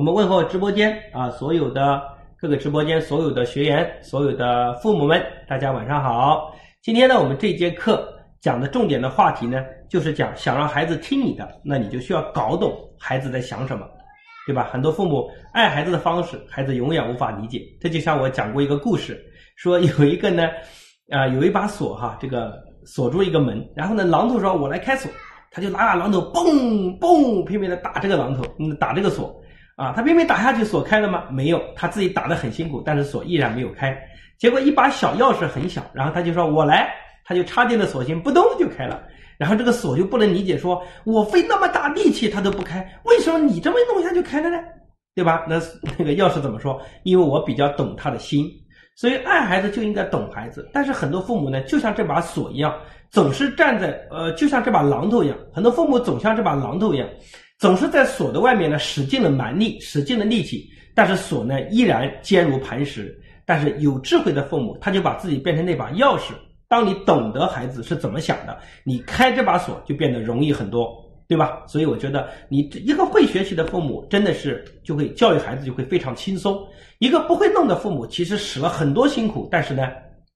我们问候直播间啊，所有的各个直播间所有的学员，所有的父母们，大家晚上好。今天呢，我们这节课讲的重点的话题呢，就是讲想让孩子听你的，那你就需要搞懂孩子在想什么，对吧？很多父母爱孩子的方式，孩子永远无法理解。这就像我讲过一个故事，说有一个呢，啊，有一把锁哈，这个锁住一个门，然后呢，榔头说：“我来开锁。”他就拿把榔头，嘣嘣，拼命的打这个榔头，嗯，打这个锁，啊，他拼命打下去，锁开了吗？没有，他自己打得很辛苦，但是锁依然没有开。结果一把小钥匙很小，然后他就说：“我来。”他就插进了锁芯，扑通就开了。然后这个锁就不能理解，说我费那么大力气，它都不开，为什么你这么一弄一下就开了呢？对吧？那那个钥匙怎么说？因为我比较懂他的心，所以爱孩子就应该懂孩子。但是很多父母呢，就像这把锁一样。总是站在呃，就像这把榔头一样，很多父母总像这把榔头一样，总是在锁的外面呢使尽了蛮力，使尽了力气，但是锁呢依然坚如磐石。但是有智慧的父母，他就把自己变成那把钥匙。当你懂得孩子是怎么想的，你开这把锁就变得容易很多，对吧？所以我觉得你一个会学习的父母，真的是就会教育孩子就会非常轻松。一个不会弄的父母，其实使了很多辛苦，但是呢，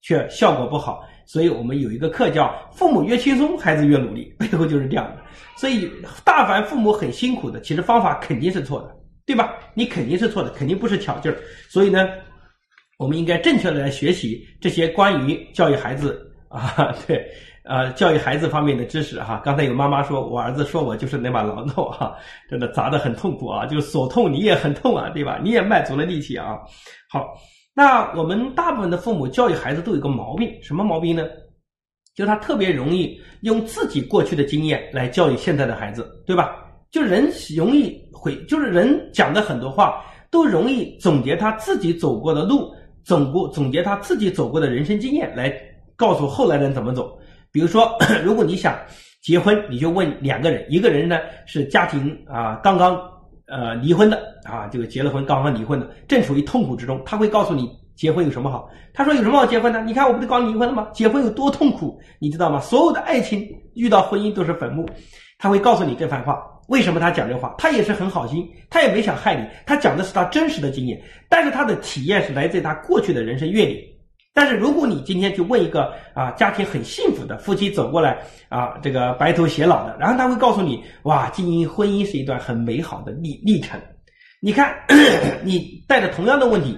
却效果不好。所以我们有一个课叫“父母越轻松，孩子越努力”，背后就是这样的。所以，大凡父母很辛苦的，其实方法肯定是错的，对吧？你肯定是错的，肯定不是巧劲儿。所以呢，我们应该正确的来学习这些关于教育孩子 啊，对，呃，教育孩子方面的知识哈。刚才有妈妈说，我儿子说我就是那把榔头哈，真的砸得很痛苦啊，就是锁痛，你也很痛啊，对吧？你也卖足了力气啊。好。那我们大部分的父母教育孩子都有个毛病，什么毛病呢？就他特别容易用自己过去的经验来教育现在的孩子，对吧？就人容易会，就是人讲的很多话都容易总结他自己走过的路，总过总结他自己走过的人生经验来告诉后来人怎么走。比如说，如果你想结婚，你就问两个人，一个人呢是家庭啊刚刚。呃，离婚的啊，这个结了婚刚刚离婚的，正处于痛苦之中，他会告诉你结婚有什么好？他说有什么好结婚的？你看我不是刚离婚了吗？结婚有多痛苦，你知道吗？所有的爱情遇到婚姻都是坟墓，他会告诉你这番话。为什么他讲这话？他也是很好心，他也没想害你，他讲的是他真实的经验，但是他的体验是来自于他过去的人生阅历。但是如果你今天去问一个啊家庭很幸福的夫妻走过来啊这个白头偕老的，然后他会告诉你哇经营婚姻是一段很美好的历历程。你看 你带着同样的问题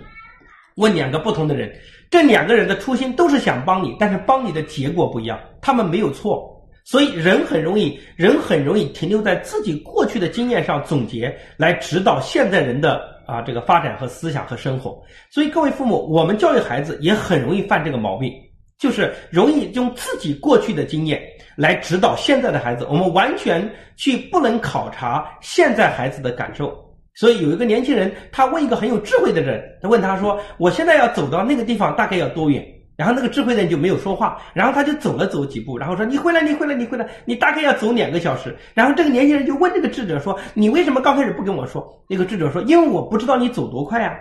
问两个不同的人，这两个人的初心都是想帮你，但是帮你的结果不一样。他们没有错，所以人很容易人很容易停留在自己过去的经验上总结来指导现在人的。啊，这个发展和思想和生活，所以各位父母，我们教育孩子也很容易犯这个毛病，就是容易用自己过去的经验来指导现在的孩子，我们完全去不能考察现在孩子的感受。所以有一个年轻人，他问一个很有智慧的人，他问他说：“我现在要走到那个地方，大概要多远？”然后那个智慧的人就没有说话，然后他就走了走几步，然后说：“你回来，你回来，你回来，你大概要走两个小时。”然后这个年轻人就问这个智者说：“你为什么刚开始不跟我说？”那个智者说：“因为我不知道你走多快呀。”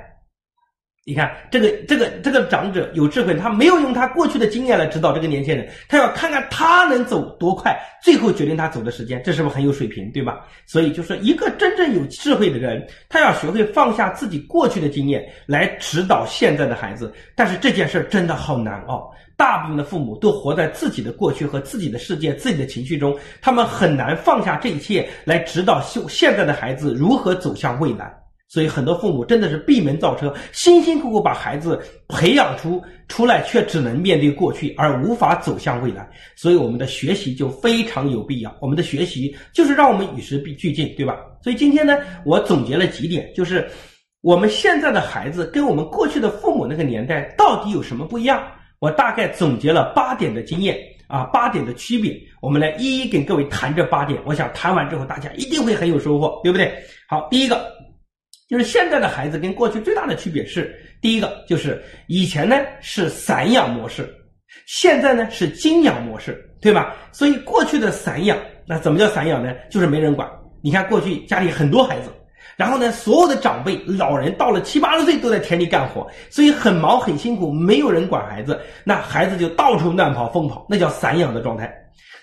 你看，这个这个这个长者有智慧，他没有用他过去的经验来指导这个年轻人，他要看看他能走多快，最后决定他走的时间，这是不是很有水平，对吧？所以就是一个真正有智慧的人，他要学会放下自己过去的经验来指导现在的孩子。但是这件事真的好难哦，大部分的父母都活在自己的过去和自己的世界、自己的情绪中，他们很难放下这一切来指导现现在的孩子如何走向未来。所以很多父母真的是闭门造车，辛辛苦苦把孩子培养出出来，却只能面对过去而无法走向未来。所以我们的学习就非常有必要。我们的学习就是让我们与时俱进，对吧？所以今天呢，我总结了几点，就是我们现在的孩子跟我们过去的父母那个年代到底有什么不一样？我大概总结了八点的经验啊，八点的区别。我们来一一跟各位谈这八点。我想谈完之后，大家一定会很有收获，对不对？好，第一个。就是现在的孩子跟过去最大的区别是，第一个就是以前呢是散养模式，现在呢是精养模式，对吧？所以过去的散养，那怎么叫散养呢？就是没人管。你看过去家里很多孩子，然后呢所有的长辈老人到了七八十岁都在田里干活，所以很忙很辛苦，没有人管孩子，那孩子就到处乱跑疯跑，那叫散养的状态。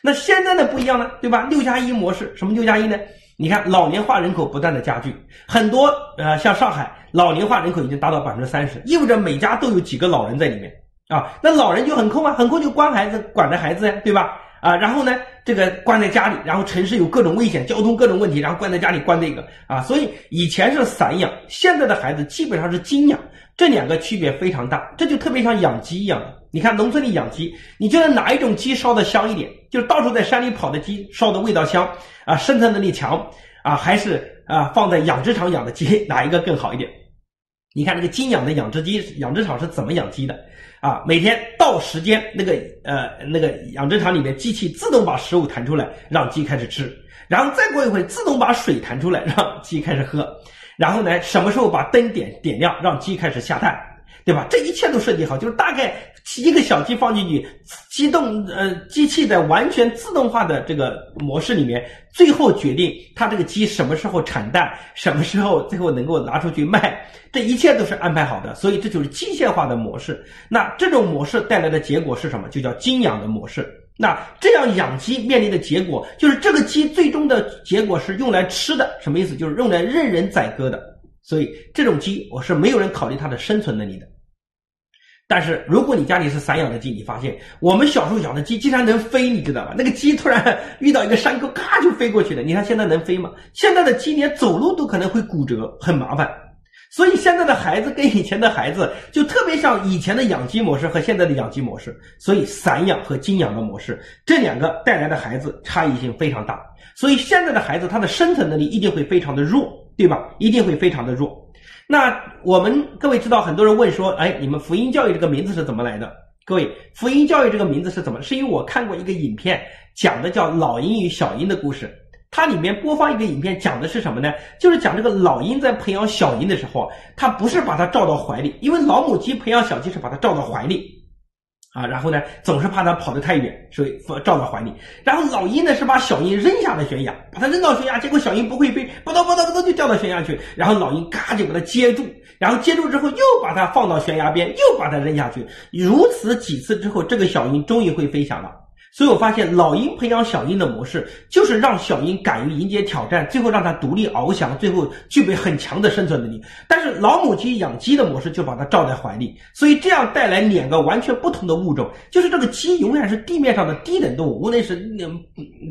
那现在呢不一样了，对吧？六加一模式，什么六加一呢？你看老年化人口不断的加剧，很多呃像上海老年化人口已经达到百分之三十，意味着每家都有几个老人在里面啊，那老人就很空啊，很空就关孩子管着孩子呀，对吧？啊，然后呢，这个关在家里，然后城市有各种危险，交通各种问题，然后关在家里关这个啊，所以以前是散养，现在的孩子基本上是精养，这两个区别非常大，这就特别像养鸡一样的。你看农村里养鸡，你觉得哪一种鸡烧的香一点？就是到处在山里跑的鸡烧的味道香啊，生存能力强啊，还是啊放在养殖场养的鸡哪一个更好一点？你看那个精养的养殖鸡，养殖场是怎么养鸡的？啊，每天到时间，那个呃那个养殖场里面机器自动把食物弹出来，让鸡开始吃，然后再过一会自动把水弹出来，让鸡开始喝，然后呢，什么时候把灯点点亮，让鸡开始下蛋。对吧？这一切都设计好，就是大概一个小鸡放进去，机动呃机器在完全自动化的这个模式里面，最后决定它这个鸡什么时候产蛋，什么时候最后能够拿出去卖，这一切都是安排好的。所以这就是机械化的模式。那这种模式带来的结果是什么？就叫精养的模式。那这样养鸡面临的结果，就是这个鸡最终的结果是用来吃的，什么意思？就是用来任人宰割的。所以这种鸡，我是没有人考虑它的生存能力的。但是如果你家里是散养的鸡，你发现我们小时候养的鸡竟然能飞，你知道吧？那个鸡突然遇到一个山沟，咔就飞过去了。你看现在能飞吗？现在的鸡连走路都可能会骨折，很麻烦。所以现在的孩子跟以前的孩子就特别像以前的养鸡模式和现在的养鸡模式。所以散养和精养的模式这两个带来的孩子差异性非常大。所以现在的孩子他的生存能力一定会非常的弱，对吧？一定会非常的弱。那我们各位知道，很多人问说，哎，你们福音教育这个名字是怎么来的？各位，福音教育这个名字是怎么？是因为我看过一个影片，讲的叫老鹰与小鹰的故事。它里面播放一个影片，讲的是什么呢？就是讲这个老鹰在培养小鹰的时候，它不是把它罩到怀里，因为老母鸡培养小鸡是把它罩到怀里。啊，然后呢，总是怕它跑得太远，所以放照到怀里。然后老鹰呢是把小鹰扔下了悬崖，把它扔到悬崖，结果小鹰不会飞，扑通扑通扑通就掉到悬崖去。然后老鹰咔就把它接住，然后接住之后又把它放到悬崖边，又把它扔下去。如此几次之后，这个小鹰终于会飞翔了。所以我发现老鹰培养小鹰的模式，就是让小鹰敢于迎接挑战，最后让它独立翱翔，最后具备很强的生存能力。但是老母鸡养鸡的模式就把它罩在怀里，所以这样带来两个完全不同的物种，就是这个鸡永远是地面上的低等动物，无论是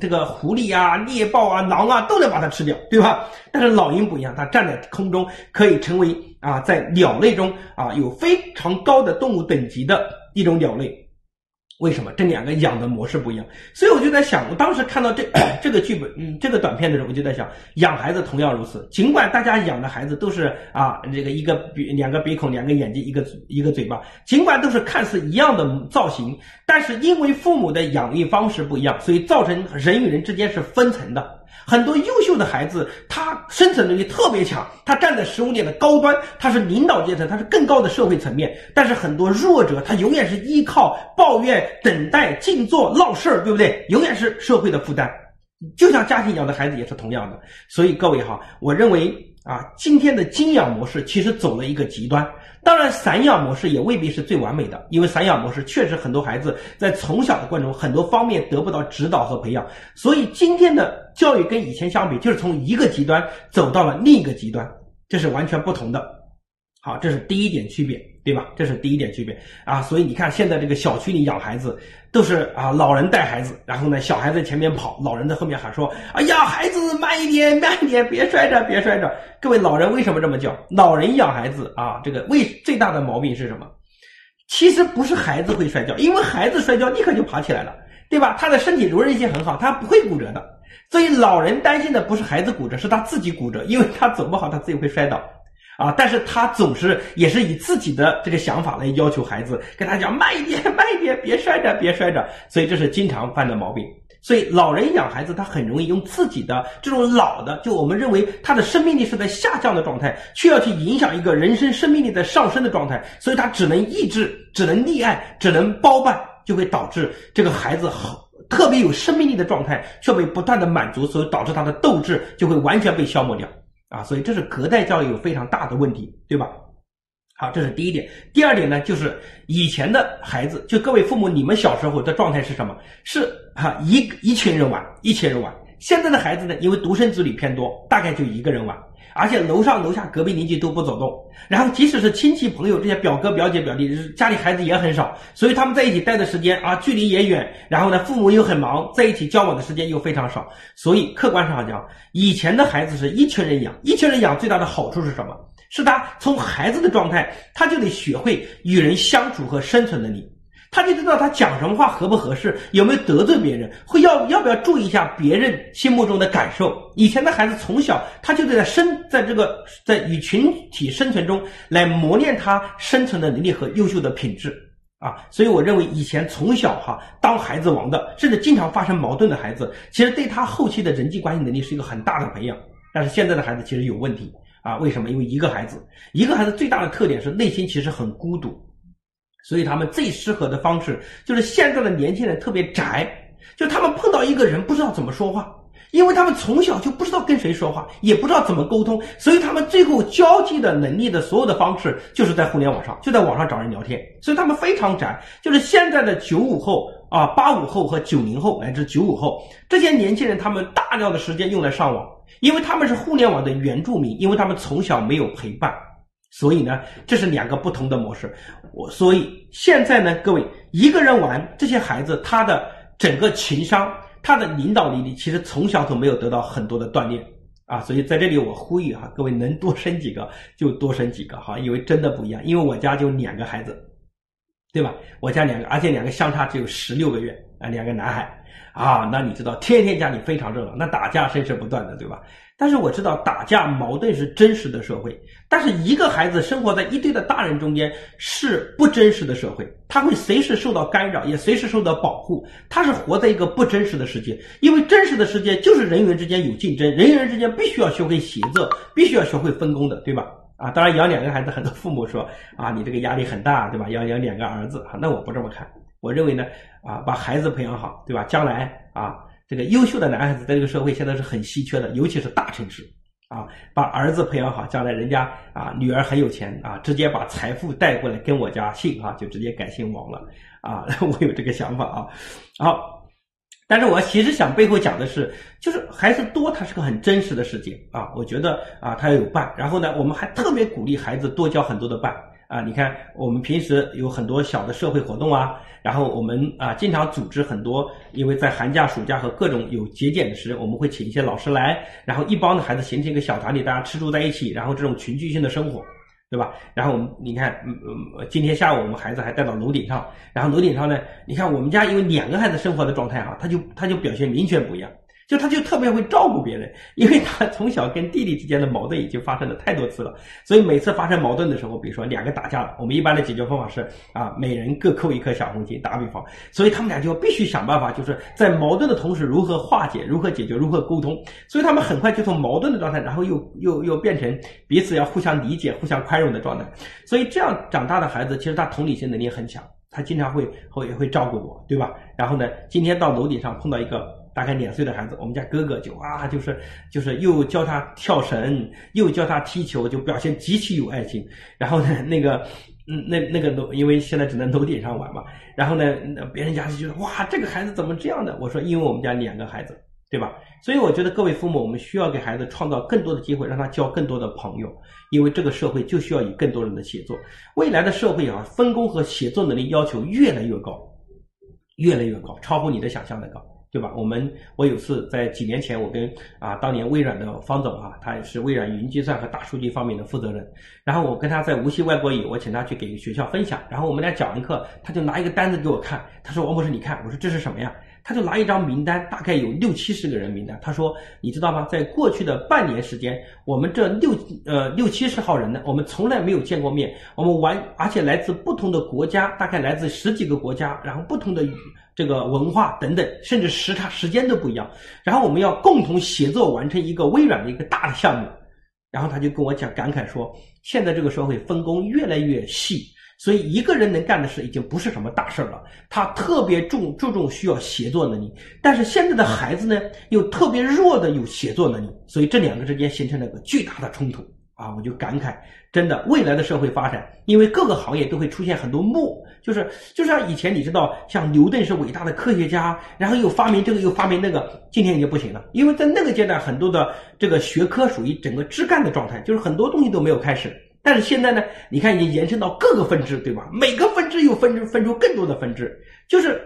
这个狐狸啊、猎豹啊、狼啊，都能把它吃掉，对吧？但是老鹰不一样，它站在空中，可以成为啊，在鸟类中啊有非常高的动物等级的一种鸟类。为什么这两个养的模式不一样？所以我就在想，我当时看到这 这个剧本，嗯，这个短片的时候，我就在想，养孩子同样如此。尽管大家养的孩子都是啊，这个一个鼻两个鼻孔，两个眼睛，一个一个嘴巴，尽管都是看似一样的造型，但是因为父母的养育方式不一样，所以造成人与人之间是分层的。很多优秀的孩子，他生存能力特别强，他站在食物链的高端，他是领导阶层，他是更高的社会层面。但是很多弱者，他永远是依靠抱怨、等待、静坐、闹事儿，对不对？永远是社会的负担。就像家庭养的孩子也是同样的。所以各位哈，我认为啊，今天的精养模式其实走了一个极端。当然，散养模式也未必是最完美的，因为散养模式确实很多孩子在从小的过程中很多方面得不到指导和培养，所以今天的教育跟以前相比，就是从一个极端走到了另一个极端，这是完全不同的。好，这是第一点区别。对吧？这是第一点区别啊，所以你看，现在这个小区里养孩子都是啊，老人带孩子，然后呢，小孩在前面跑，老人在后面喊说：“哎呀，孩子慢一点，慢一点，别摔着，别摔着。”各位老人为什么这么叫？老人养孩子啊，这个为最大的毛病是什么？其实不是孩子会摔跤，因为孩子摔跤立刻就爬起来了，对吧？他的身体柔韧性很好，他不会骨折的。所以老人担心的不是孩子骨折，是他自己骨折，因为他走不好，他自己会摔倒。啊！但是他总是也是以自己的这个想法来要求孩子，跟他讲慢一点，慢一点，别摔着，别摔着。所以这是经常犯的毛病。所以老人养孩子，他很容易用自己的这种老的，就我们认为他的生命力是在下降的状态，却要去影响一个人生生命力在上升的状态。所以他只能抑制，只能溺爱，只能包办，就会导致这个孩子好特别有生命力的状态却被不断的满足，所以导致他的斗志就会完全被消磨掉。啊，所以这是隔代教育有非常大的问题，对吧？好，这是第一点。第二点呢，就是以前的孩子，就各位父母，你们小时候的状态是什么？是哈一一群人玩，一群人玩。现在的孩子呢，因为独生子女偏多，大概就一个人玩，而且楼上楼下隔壁邻居都不走动，然后即使是亲戚朋友这些表哥表姐表弟，家里孩子也很少，所以他们在一起待的时间啊，距离也远，然后呢，父母又很忙，在一起交往的时间又非常少，所以客观上讲，以前的孩子是一群人养，一群人养最大的好处是什么？是他从孩子的状态，他就得学会与人相处和生存能力。他就知道他讲什么话合不合适，有没有得罪别人，会要要不要注意一下别人心目中的感受。以前的孩子从小他就得在生在这个在与群体生存中来磨练他生存的能力和优秀的品质啊。所以我认为以前从小哈当孩子王的，甚至经常发生矛盾的孩子，其实对他后期的人际关系能力是一个很大的培养。但是现在的孩子其实有问题啊？为什么？因为一个孩子，一个孩子最大的特点是内心其实很孤独。所以他们最适合的方式就是现在的年轻人特别宅，就他们碰到一个人不知道怎么说话，因为他们从小就不知道跟谁说话，也不知道怎么沟通，所以他们最后交际的能力的所有的方式就是在互联网上，就在网上找人聊天。所以他们非常宅，就是现在的九五后啊、八五后和九零后乃至九五后这些年轻人，他们大量的时间用来上网，因为他们是互联网的原住民，因为他们从小没有陪伴。所以呢，这是两个不同的模式。我所以现在呢，各位一个人玩这些孩子，他的整个情商、他的领导力，其实从小都没有得到很多的锻炼啊。所以在这里我呼吁哈，各位能多生几个就多生几个哈，因为真的不一样。因为我家就两个孩子，对吧？我家两个，而且两个相差只有十六个月啊，两个男孩。啊，那你知道，天天家里非常热闹，那打架声是不断的，对吧？但是我知道打架矛盾是真实的社会，但是一个孩子生活在一堆的大人中间是不真实的社会，他会随时受到干扰，也随时受到保护，他是活在一个不真实的世界，因为真实的世界就是人与人之间有竞争，人与人之间必须要学会协作，必须要学会分工的，对吧？啊，当然养两个孩子，很多父母说啊，你这个压力很大，对吧？要养两个儿子，啊，那我不这么看。我认为呢，啊，把孩子培养好，对吧？将来啊，这个优秀的男孩子在这个社会现在是很稀缺的，尤其是大城市，啊，把儿子培养好，将来人家啊女儿很有钱啊，直接把财富带过来跟我家姓啊，就直接改姓王了啊，我有这个想法啊，好。但是我其实想背后讲的是，就是孩子多，他是个很真实的世界啊，我觉得啊，他要有伴，然后呢，我们还特别鼓励孩子多交很多的伴。啊，你看，我们平时有很多小的社会活动啊，然后我们啊经常组织很多，因为在寒假、暑假和各种有节俭的时，我们会请一些老师来，然后一帮的孩子形成一个小团体，大家吃住在一起，然后这种群居性的生活，对吧？然后我们你看，嗯嗯，今天下午我们孩子还带到楼顶上，然后楼顶上呢，你看我们家因为两个孩子生活的状态哈，他就他就表现明显不一样。就他就特别会照顾别人，因为他从小跟弟弟之间的矛盾已经发生了太多次了，所以每次发生矛盾的时候，比如说两个打架了，我们一般的解决方法是啊，每人各扣一颗小红心，打比方，所以他们俩就必须想办法，就是在矛盾的同时如何化解、如何解决、如何沟通，所以他们很快就从矛盾的状态，然后又又又变成彼此要互相理解、互相宽容的状态，所以这样长大的孩子，其实他同理心能力很强，他经常会会会照顾我，对吧？然后呢，今天到楼顶上碰到一个。大概两岁的孩子，我们家哥哥就啊，就是就是又教他跳绳，又教他踢球，就表现极其有爱心。然后呢，那个嗯，那那个楼，因为现在只能楼顶上玩嘛。然后呢，别人家就觉得哇，这个孩子怎么这样的？我说，因为我们家两个孩子，对吧？所以我觉得各位父母，我们需要给孩子创造更多的机会，让他交更多的朋友，因为这个社会就需要以更多人的协作。未来的社会啊，分工和协作能力要求越来越高，越来越高，超乎你的想象的高。对吧？我们我有次在几年前，我跟啊当年微软的方总啊，他也是微软云计算和大数据方面的负责人。然后我跟他在无锡外国语，我请他去给学校分享。然后我们俩讲完课，他就拿一个单子给我看，他说：“王博士，你看。”我说：“这是什么呀？”他就拿一张名单，大概有六七十个人名单。他说：“你知道吗？在过去的半年时间，我们这六呃六七十号人呢，我们从来没有见过面。我们完，而且来自不同的国家，大概来自十几个国家，然后不同的。”这个文化等等，甚至时差时间都不一样。然后我们要共同协作完成一个微软的一个大的项目。然后他就跟我讲感慨说，现在这个社会分工越来越细，所以一个人能干的事已经不是什么大事了。他特别重注重需要协作能力，但是现在的孩子呢，又特别弱的有协作能力，所以这两个之间形成了个巨大的冲突。啊，我就感慨，真的未来的社会发展，因为各个行业都会出现很多幕，就是就像以前你知道，像牛顿是伟大的科学家，然后又发明这个又发明那个，今天已经不行了，因为在那个阶段很多的这个学科属于整个枝干的状态，就是很多东西都没有开始。但是现在呢，你看已经延伸到各个分支，对吧？每个分支又分分出更多的分支，就是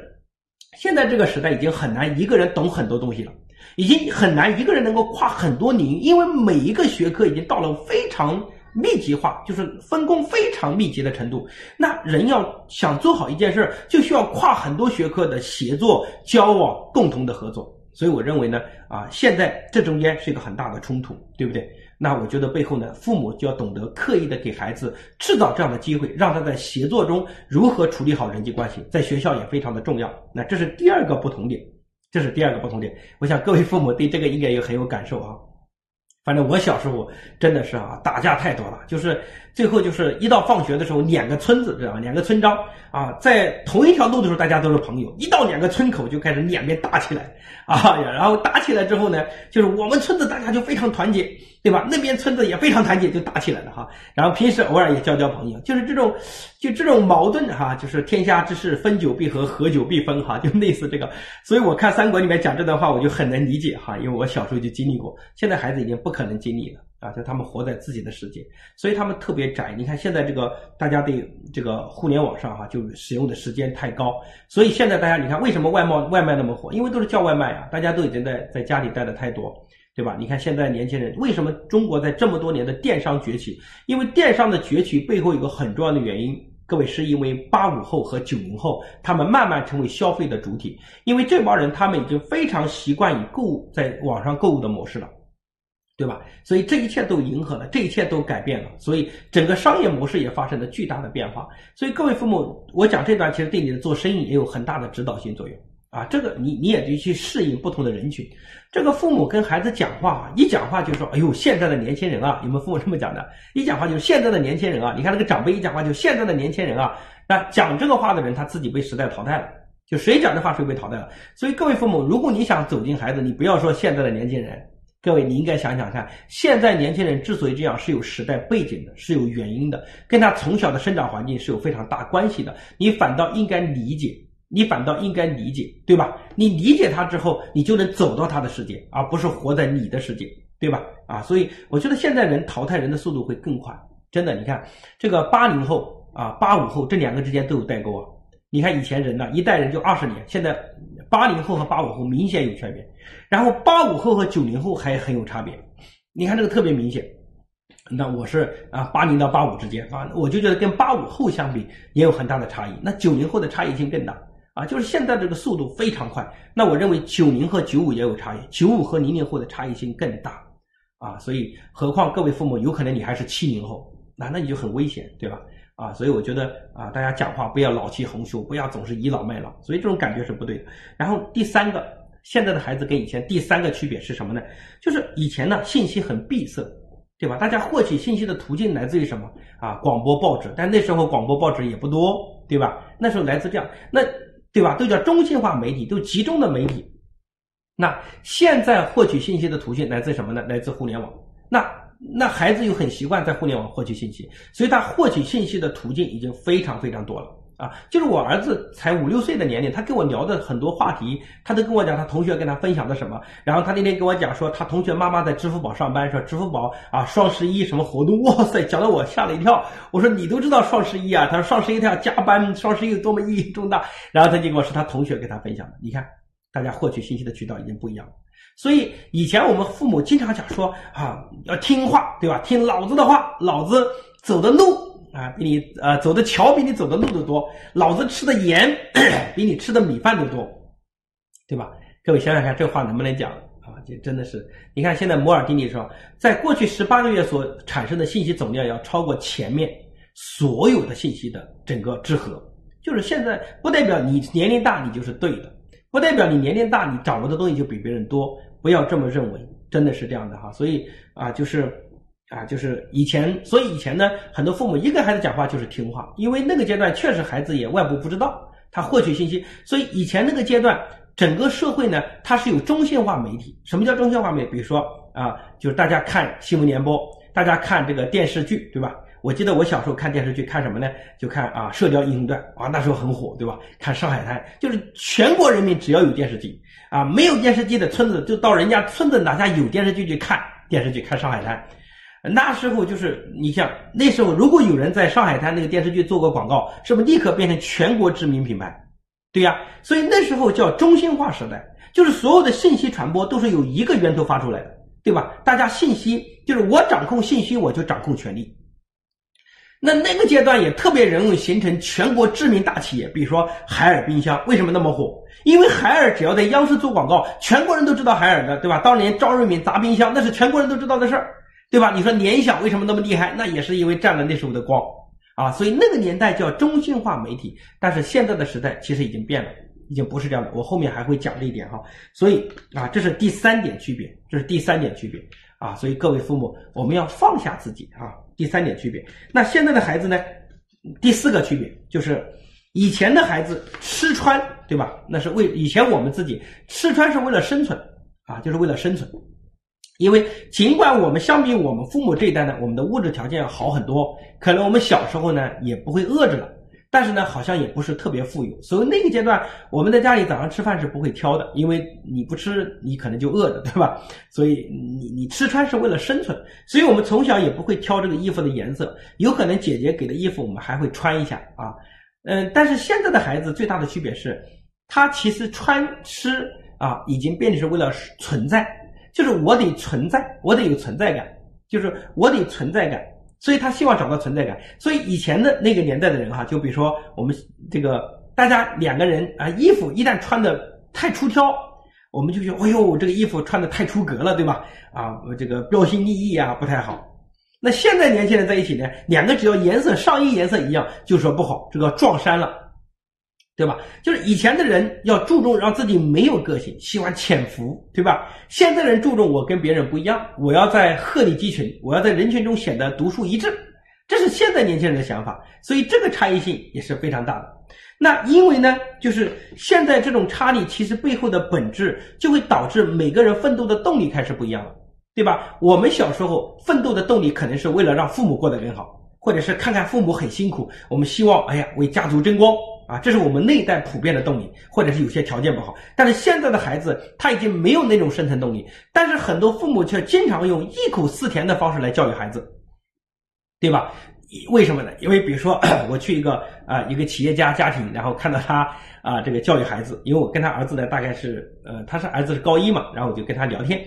现在这个时代已经很难一个人懂很多东西了，已经很难一个人能够跨很多领域，因为每一个学科已经到了非常密集化，就是分工非常密集的程度。那人要想做好一件事儿，就需要跨很多学科的协作、交往、共同的合作。所以我认为呢，啊，现在这中间是一个很大的冲突，对不对？那我觉得背后呢，父母就要懂得刻意的给孩子制造这样的机会，让他在协作中如何处理好人际关系，在学校也非常的重要。那这是第二个不同点，这是第二个不同点。我想各位父母对这个应该也很有感受啊。反正我小时候真的是啊，打架太多了，就是最后就是一到放学的时候，两个村子知道吧？两个村庄啊，在同一条路的时候大家都是朋友，一到两个村口就开始两边打起来啊，然后打起来之后呢，就是我们村子大家就非常团结。对吧？那边村子也非常团结，就打起来了哈。然后平时偶尔也交交朋友，就是这种，就这种矛盾哈，就是天下之事，分久必合，合久必分哈，就类似这个。所以我看三国里面讲这段话，我就很能理解哈，因为我小时候就经历过。现在孩子已经不可能经历了啊，就他们活在自己的世界，所以他们特别窄。你看现在这个大家对这个互联网上哈，就使用的时间太高，所以现在大家你看为什么外贸外卖那么火？因为都是叫外卖啊，大家都已经在在家里待的太多。对吧？你看现在年轻人为什么中国在这么多年的电商崛起？因为电商的崛起背后有个很重要的原因，各位是因为八五后和九零后他们慢慢成为消费的主体，因为这帮人他们已经非常习惯于购物在网上购物的模式了，对吧？所以这一切都迎合了，这一切都改变了，所以整个商业模式也发生了巨大的变化。所以各位父母，我讲这段其实对你的做生意也有很大的指导性作用。啊，这个你你也得去适应不同的人群。这个父母跟孩子讲话啊，一讲话就说：“哎呦，现在的年轻人啊，有没有父母这么讲的？一讲话就是现在的年轻人啊，你看那个长辈一讲话就现在的年轻人啊。那讲这个话的人他自己被时代淘汰了，就谁讲这话谁被淘汰了。所以各位父母，如果你想走进孩子，你不要说现在的年轻人，各位你应该想想看，现在年轻人之所以这样是有时代背景的，是有原因的，跟他从小的生长环境是有非常大关系的。你反倒应该理解。你反倒应该理解，对吧？你理解他之后，你就能走到他的世界，而不是活在你的世界，对吧？啊，所以我觉得现在人淘汰人的速度会更快，真的。你看这个八零后啊，八五后这两个之间都有代沟啊。你看以前人呢，一代人就二十年，现在八零后和八五后明显有区别，然后八五后和九零后还很有差别。你看这个特别明显。那我是啊，八零到八五之间啊，我就觉得跟八五后相比也有很大的差异。那九零后的差异性更大。啊，就是现在这个速度非常快，那我认为九零和九五也有差异，九五和零零后的差异性更大，啊，所以何况各位父母有可能你还是七零后，那那你就很危险，对吧？啊，所以我觉得啊，大家讲话不要老气横秋，不要总是倚老卖老，所以这种感觉是不对的。然后第三个，现在的孩子跟以前第三个区别是什么呢？就是以前呢信息很闭塞，对吧？大家获取信息的途径来自于什么？啊，广播报纸，但那时候广播报纸也不多，对吧？那时候来自这样，那。对吧？都叫中心化媒体，都集中的媒体。那现在获取信息的途径来自什么呢？来自互联网。那那孩子又很习惯在互联网获取信息，所以他获取信息的途径已经非常非常多了。啊，就是我儿子才五六岁的年龄，他跟我聊的很多话题，他都跟我讲他同学跟他分享的什么。然后他那天跟我讲说，他同学妈妈在支付宝上班，说支付宝啊双十一什么活动，哇塞，讲的我吓了一跳。我说你都知道双十一啊？他说双十一他要加班，双十一有多么意义重大。然后他就跟我说他同学给他分享的。你看，大家获取信息的渠道已经不一样了。所以以前我们父母经常讲说啊，要听话，对吧？听老子的话，老子走的路。啊，比你呃走的桥比你走的路都多，老子吃的盐比你吃的米饭都多，对吧？各位想想看，这话能不能讲啊？这真的是，你看现在摩尔定律说，在过去十八个月所产生的信息总量要超过前面所有的信息的整个之和，就是现在不代表你年龄大你就是对的，不代表你年龄大你掌握的东西就比别人多，不要这么认为，真的是这样的哈。所以啊，就是。啊，就是以前，所以以前呢，很多父母一跟孩子讲话就是听话，因为那个阶段确实孩子也外部不知道，他获取信息，所以以前那个阶段，整个社会呢，它是有中心化媒体。什么叫中心化媒？比如说啊，就是大家看新闻联播，大家看这个电视剧，对吧？我记得我小时候看电视剧，看什么呢？就看啊《射雕英雄传》啊，那时候很火，对吧？看《上海滩》，就是全国人民只要有电视机啊，没有电视机的村子就到人家村子哪家有电视剧去看电视剧，看《上海滩》。那时候就是你像那时候，如果有人在上海滩那个电视剧做过广告，是不是立刻变成全国知名品牌？对呀，所以那时候叫中心化时代，就是所有的信息传播都是由一个源头发出来的，对吧？大家信息就是我掌控信息，我就掌控权力。那那个阶段也特别容易形成全国知名大企业，比如说海尔冰箱，为什么那么火？因为海尔只要在央视做广告，全国人都知道海尔的，对吧？当年张瑞敏砸冰箱，那是全国人都知道的事儿，对吧？你说联想为什么那么厉害？那也是因为占了那时候的光啊。所以那个年代叫中心化媒体，但是现在的时代其实已经变了，已经不是这样的。我后面还会讲这一点哈。所以啊，这是第三点区别，这是第三点区别啊。所以各位父母，我们要放下自己啊。第三点区别，那现在的孩子呢？第四个区别就是，以前的孩子吃穿，对吧？那是为以前我们自己吃穿是为了生存啊，就是为了生存。因为尽管我们相比我们父母这一代呢，我们的物质条件要好很多，可能我们小时候呢也不会饿着了。但是呢，好像也不是特别富有，所以那个阶段，我们在家里早上吃饭是不会挑的，因为你不吃，你可能就饿着，对吧？所以你你吃穿是为了生存，所以我们从小也不会挑这个衣服的颜色，有可能姐姐给的衣服我们还会穿一下啊，嗯，但是现在的孩子最大的区别是，他其实穿吃啊，已经变成是为了存在，就是我得存在，我得有存在感，就是我得存在感。所以他希望找到存在感。所以以前的那个年代的人哈，就比如说我们这个大家两个人啊，衣服一旦穿的太出挑，我们就觉得哎呦，这个衣服穿的太出格了，对吧？啊，这个标新立异啊，不太好。那现在年轻人在一起呢，两个只要颜色上衣颜色一样，就说不好，这个撞衫了。对吧？就是以前的人要注重让自己没有个性，喜欢潜伏，对吧？现在人注重我跟别人不一样，我要在鹤立鸡群，我要在人群中显得独树一帜，这是现在年轻人的想法。所以这个差异性也是非常大的。那因为呢，就是现在这种差异其实背后的本质，就会导致每个人奋斗的动力开始不一样了，对吧？我们小时候奋斗的动力可能是为了让父母过得更好，或者是看看父母很辛苦，我们希望哎呀为家族争光。啊，这是我们那一代普遍的动力，或者是有些条件不好，但是现在的孩子他已经没有那种生存动力，但是很多父母却经常用忆苦思甜的方式来教育孩子，对吧？为什么呢？因为比如说 我去一个啊一个企业家家庭，然后看到他啊这个教育孩子，因为我跟他儿子呢大概是呃他是儿子是高一嘛，然后我就跟他聊天。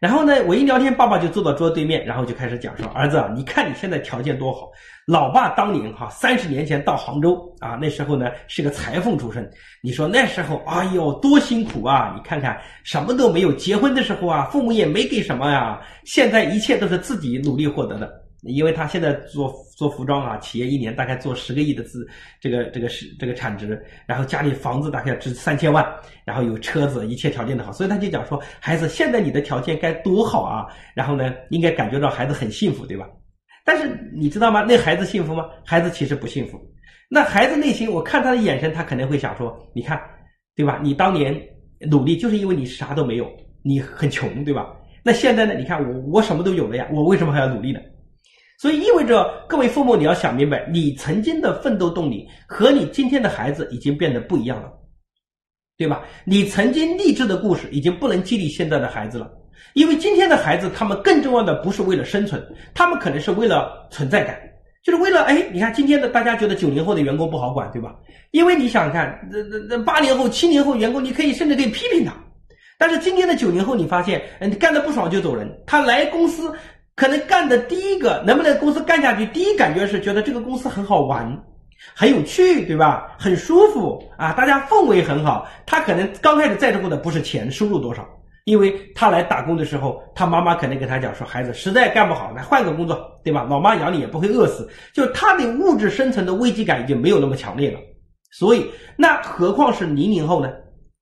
然后呢，我一聊天，爸爸就坐到桌子对面，然后就开始讲说：“儿子啊，你看你现在条件多好，老爸当年哈三十年前到杭州啊，那时候呢是个裁缝出身。你说那时候，哎呦多辛苦啊！你看看什么都没有，结婚的时候啊，父母也没给什么呀。现在一切都是自己努力获得的。”因为他现在做做服装啊，企业一年大概做十个亿的资，这个这个是这个产值，然后家里房子大概值三千万，然后有车子，一切条件都好，所以他就讲说，孩子，现在你的条件该多好啊！然后呢，应该感觉到孩子很幸福，对吧？但是你知道吗？那孩子幸福吗？孩子其实不幸福。那孩子内心，我看他的眼神，他可能会想说，你看，对吧？你当年努力就是因为你啥都没有，你很穷，对吧？那现在呢？你看我我什么都有了呀，我为什么还要努力呢？所以意味着各位父母，你要想明白，你曾经的奋斗动力和你今天的孩子已经变得不一样了，对吧？你曾经励志的故事已经不能激励现在的孩子了，因为今天的孩子他们更重要的不是为了生存，他们可能是为了存在感，就是为了哎，你看今天的大家觉得九零后的员工不好管，对吧？因为你想看，这这这八零后、七零后员工，你可以甚至可以批评他，但是今天的九零后，你发现，嗯，干的不爽就走人，他来公司。可能干的第一个，能不能公司干下去？第一感觉是觉得这个公司很好玩，很有趣，对吧？很舒服啊，大家氛围很好。他可能刚开始在乎的不是钱收入多少，因为他来打工的时候，他妈妈可能跟他讲说：“孩子实在干不好，来换个工作，对吧？老妈养你也不会饿死。”就他的物质生存的危机感已经没有那么强烈了。所以，那何况是零零后呢？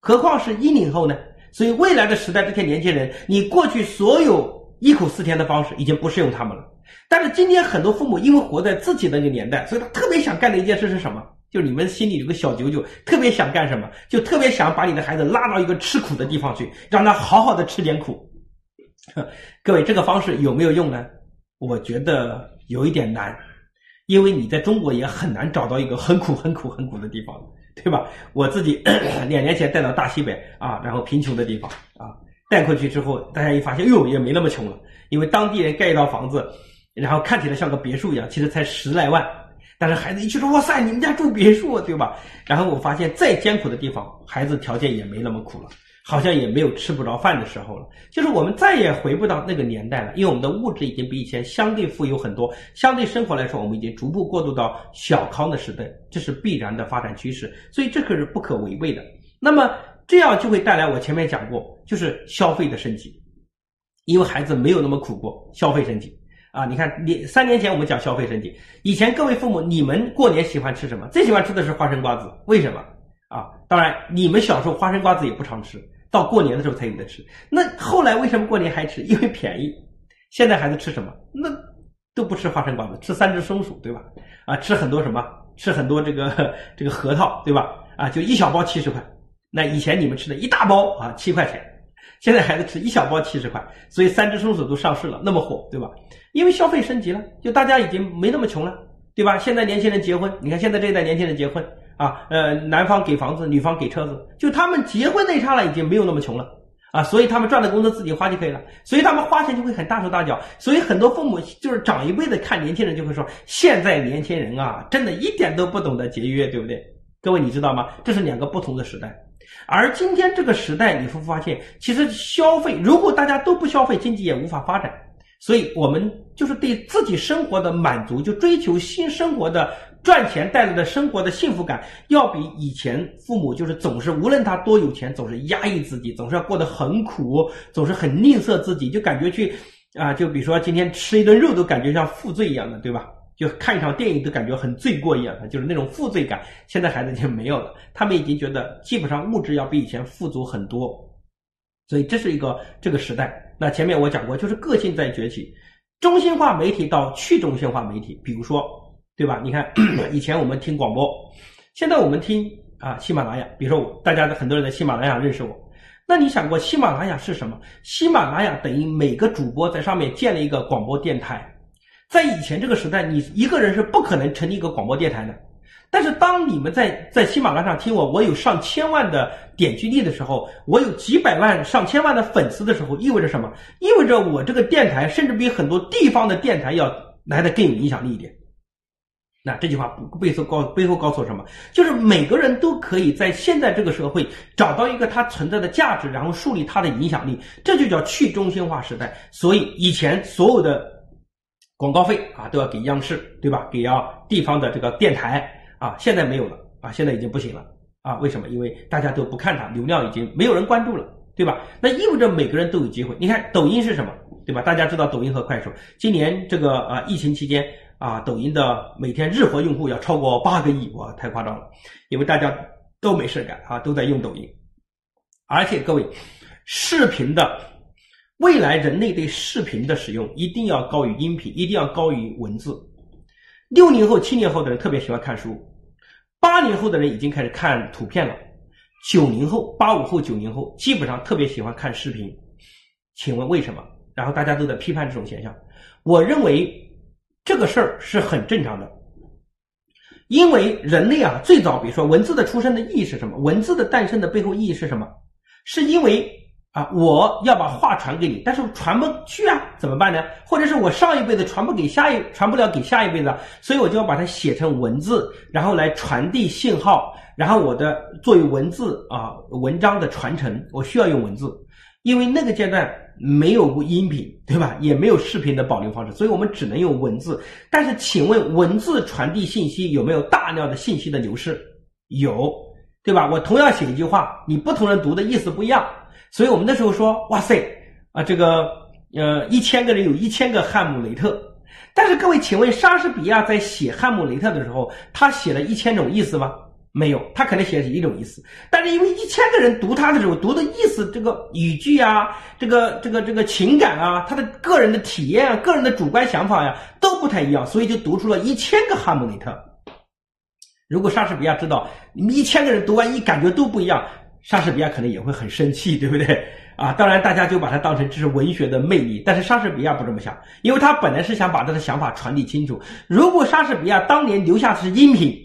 何况是一零后呢？所以，未来的时代，这些年轻人，你过去所有。忆苦思甜的方式已经不适用他们了，但是今天很多父母因为活在自己那个年代，所以他特别想干的一件事是什么？就你们心里有个小九九，特别想干什么？就特别想把你的孩子拉到一个吃苦的地方去，让他好好的吃点苦。各位，这个方式有没有用呢？我觉得有一点难，因为你在中国也很难找到一个很苦、很苦、很苦的地方，对吧？我自己 两年前带到大西北啊，然后贫穷的地方啊，带过去之后，大家一发现，哟，也没那么穷了，因为当地人盖一套房子，然后看起来像个别墅一样，其实才十来万。但是孩子一去说，哇塞，你们家住别墅，对吧？然后我发现，再艰苦的地方，孩子条件也没那么苦了。好像也没有吃不着饭的时候了，就是我们再也回不到那个年代了，因为我们的物质已经比以前相对富有很多，相对生活来说，我们已经逐步过渡到小康的时代，这是必然的发展趋势，所以这可是不可违背的。那么这样就会带来我前面讲过，就是消费的升级，因为孩子没有那么苦过，消费升级啊！你看，你三年前我们讲消费升级，以前各位父母，你们过年喜欢吃什么？最喜欢吃的是花生瓜子，为什么？啊，当然你们小时候花生瓜子也不常吃。到过年的时候才有的吃，那后来为什么过年还吃？因为便宜。现在孩子吃什么？那都不吃花生瓜子，吃三只松鼠，对吧？啊，吃很多什么？吃很多这个 这个核桃，对吧？啊，就一小包七十块。那以前你们吃的一大包啊七块钱，现在孩子吃一小包七十块，所以三只松鼠都上市了，那么火，对吧？因为消费升级了，就大家已经没那么穷了，对吧？现在年轻人结婚，你看现在这一代年轻人结婚。啊，呃，男方给房子，女方给车子，就他们结婚那刹那已经没有那么穷了啊，所以他们赚的工资自己花就可以了，所以他们花钱就会很大手大脚，所以很多父母就是长一辈的看年轻人就会说，现在年轻人啊，真的一点都不懂得节约，对不对？各位你知道吗？这是两个不同的时代，而今天这个时代，你会发现，其实消费如果大家都不消费，经济也无法发展，所以我们就是对自己生活的满足，就追求新生活的。赚钱带来的生活的幸福感，要比以前父母就是总是无论他多有钱，总是压抑自己，总是要过得很苦，总是很吝啬自己，就感觉去啊，就比如说今天吃一顿肉都感觉像负罪一样的，对吧？就看一场电影都感觉很罪过一样的，就是那种负罪感。现在孩子已经没有了，他们已经觉得基本上物质要比以前富足很多，所以这是一个这个时代。那前面我讲过，就是个性在崛起，中心化媒体到去中心化媒体，比如说。对吧？你看，以前我们听广播，现在我们听啊喜马拉雅。比如说，大家的很多人在喜马拉雅认识我，那你想过喜马拉雅是什么？喜马拉雅等于每个主播在上面建了一个广播电台。在以前这个时代，你一个人是不可能成立一个广播电台的。但是当你们在在喜马拉雅上听我，我有上千万的点击率的时候，我有几百万、上千万的粉丝的时候，意味着什么？意味着我这个电台甚至比很多地方的电台要来的更有影响力一点。那这句话背后告背后告诉我什么？就是每个人都可以在现在这个社会找到一个他存在的价值，然后树立他的影响力，这就叫去中心化时代。所以以前所有的广告费啊都要给央视，对吧？给要地方的这个电台啊，现在没有了啊，现在已经不行了啊。为什么？因为大家都不看它，流量已经没有人关注了，对吧？那意味着每个人都有机会。你看抖音是什么，对吧？大家知道抖音和快手，今年这个啊疫情期间。啊，抖音的每天日活用户要超过八个亿，哇，太夸张了！因为大家都没事干啊，都在用抖音。而且各位，视频的未来，人类对视频的使用一定要高于音频，一定要高于文字。六零后、七零后的人特别喜欢看书，八零后的人已经开始看图片了，九零后、八五后、九零后基本上特别喜欢看视频。请问为什么？然后大家都在批判这种现象。我认为。这个事儿是很正常的，因为人类啊，最早比如说文字的出生的意义是什么？文字的诞生的背后意义是什么？是因为啊，我要把话传给你，但是传不去啊，怎么办呢？或者是我上一辈子传不给下一，传不了给下一辈子，所以我就要把它写成文字，然后来传递信号，然后我的作为文字啊文章的传承，我需要用文字，因为那个阶段。没有音频，对吧？也没有视频的保留方式，所以我们只能用文字。但是，请问文字传递信息有没有大量的信息的流失？有，对吧？我同样写一句话，你不同人读的意思不一样。所以我们那时候说，哇塞啊，这个呃，一千个人有一千个汉姆雷特。但是各位，请问莎士比亚在写汉姆雷特的时候，他写了一千种意思吗？没有，他可能写的是一种意思，但是因为一千个人读他的时候，读的意思，这个语句啊，这个这个这个情感啊，他的个人的体验啊，个人的主观想法呀，都不太一样，所以就读出了一千个哈姆雷特。如果莎士比亚知道你们一千个人读完一感觉都不一样，莎士比亚可能也会很生气，对不对？啊，当然大家就把它当成这是文学的魅力，但是莎士比亚不这么想，因为他本来是想把他的想法传递清楚。如果莎士比亚当年留下的是音频，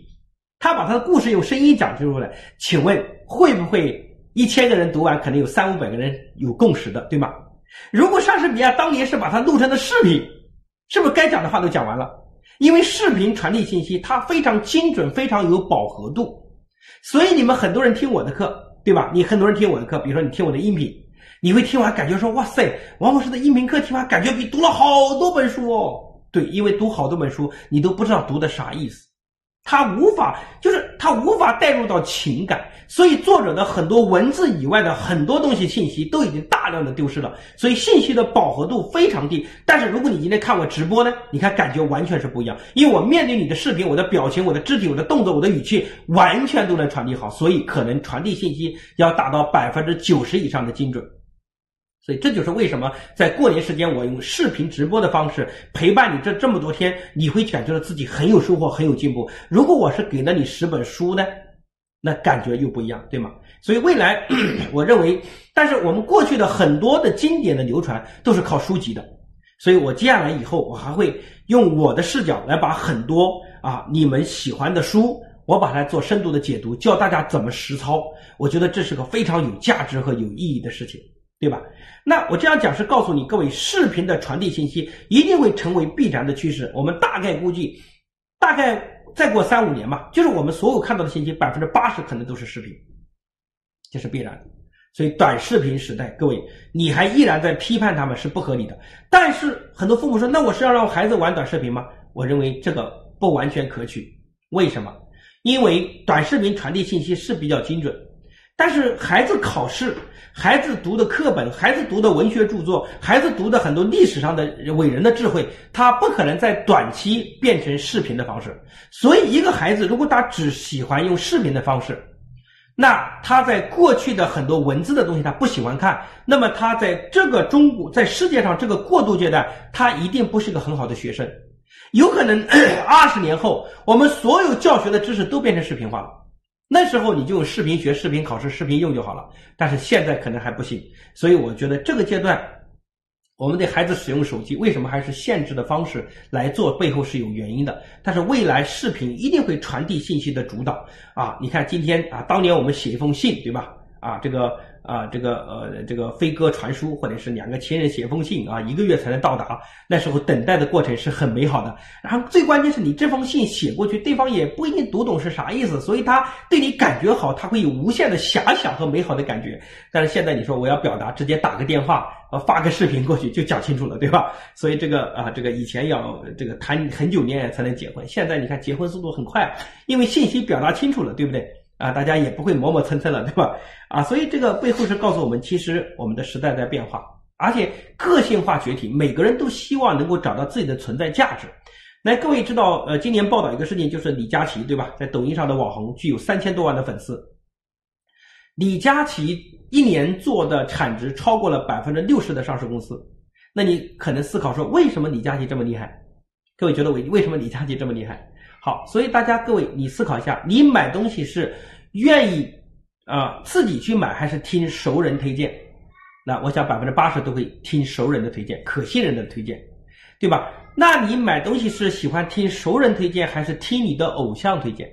他把他的故事用声音讲出来，请问会不会一千个人读完，可能有三五百个人有共识的，对吗？如果莎士比亚当年是把它录成的视频，是不是该讲的话都讲完了？因为视频传递信息，它非常精准，非常有饱和度，所以你们很多人听我的课，对吧？你很多人听我的课，比如说你听我的音频，你会听完感觉说：“哇塞，王老师的音频课听完感觉比读了好多本书哦。”对，因为读好多本书，你都不知道读的啥意思。他无法，就是他无法带入到情感，所以作者的很多文字以外的很多东西信息都已经大量的丢失了，所以信息的饱和度非常低。但是如果你今天看我直播呢，你看感觉完全是不一样，因为我面对你的视频，我的表情、我的肢体、我的动作、我的语气，完全都能传递好，所以可能传递信息要达到百分之九十以上的精准。所以这就是为什么在过年时间，我用视频直播的方式陪伴你这这么多天，你会感觉到自己很有收获，很有进步。如果我是给了你十本书呢，那感觉又不一样，对吗？所以未来，我认为，但是我们过去的很多的经典的流传都是靠书籍的，所以我接下来以后，我还会用我的视角来把很多啊你们喜欢的书，我把它做深度的解读，教大家怎么实操。我觉得这是个非常有价值和有意义的事情。对吧？那我这样讲是告诉你各位，视频的传递信息一定会成为必然的趋势。我们大概估计，大概再过三五年吧，就是我们所有看到的信息百分之八十可能都是视频，这是必然的。所以短视频时代，各位你还依然在批判他们是不合理的。但是很多父母说，那我是要让孩子玩短视频吗？我认为这个不完全可取。为什么？因为短视频传递信息是比较精准。但是孩子考试，孩子读的课本，孩子读的文学著作，孩子读的很多历史上的伟人的智慧，他不可能在短期变成视频的方式。所以，一个孩子如果他只喜欢用视频的方式，那他在过去的很多文字的东西他不喜欢看，那么他在这个中国在世界上这个过渡阶段，他一定不是一个很好的学生。有可能二十年后，我们所有教学的知识都变成视频化了。那时候你就用视频学、视频考试、视频用就好了，但是现在可能还不行，所以我觉得这个阶段，我们的孩子使用手机为什么还是限制的方式来做，背后是有原因的。但是未来视频一定会传递信息的主导啊！你看今天啊，当年我们写一封信，对吧？啊，这个。啊，这个呃，这个飞鸽传书，或者是两个亲人写封信啊，一个月才能到达。那时候等待的过程是很美好的。然后最关键是你这封信写过去，对方也不一定读懂是啥意思，所以他对你感觉好，他会有无限的遐想和美好的感觉。但是现在你说我要表达，直接打个电话，呃，发个视频过去就讲清楚了，对吧？所以这个啊，这个以前要这个谈很久恋爱才能结婚，现在你看结婚速度很快，因为信息表达清楚了，对不对？啊，大家也不会磨磨蹭蹭了，对吧？啊，所以这个背后是告诉我们，其实我们的时代在变化，而且个性化崛起，每个人都希望能够找到自己的存在价值。来，各位知道，呃，今年报道一个事情，就是李佳琦，对吧？在抖音上的网红具有三千多万的粉丝。李佳琦一年做的产值超过了百分之六十的上市公司，那你可能思考说，为什么李佳琦这么厉害？各位觉得为为什么李佳琦这么厉害？好，所以大家各位，你思考一下，你买东西是愿意啊自己去买，还是听熟人推荐？那我想百分之八十都会听熟人的推荐，可信任的推荐，对吧？那你买东西是喜欢听熟人推荐，还是听你的偶像推荐？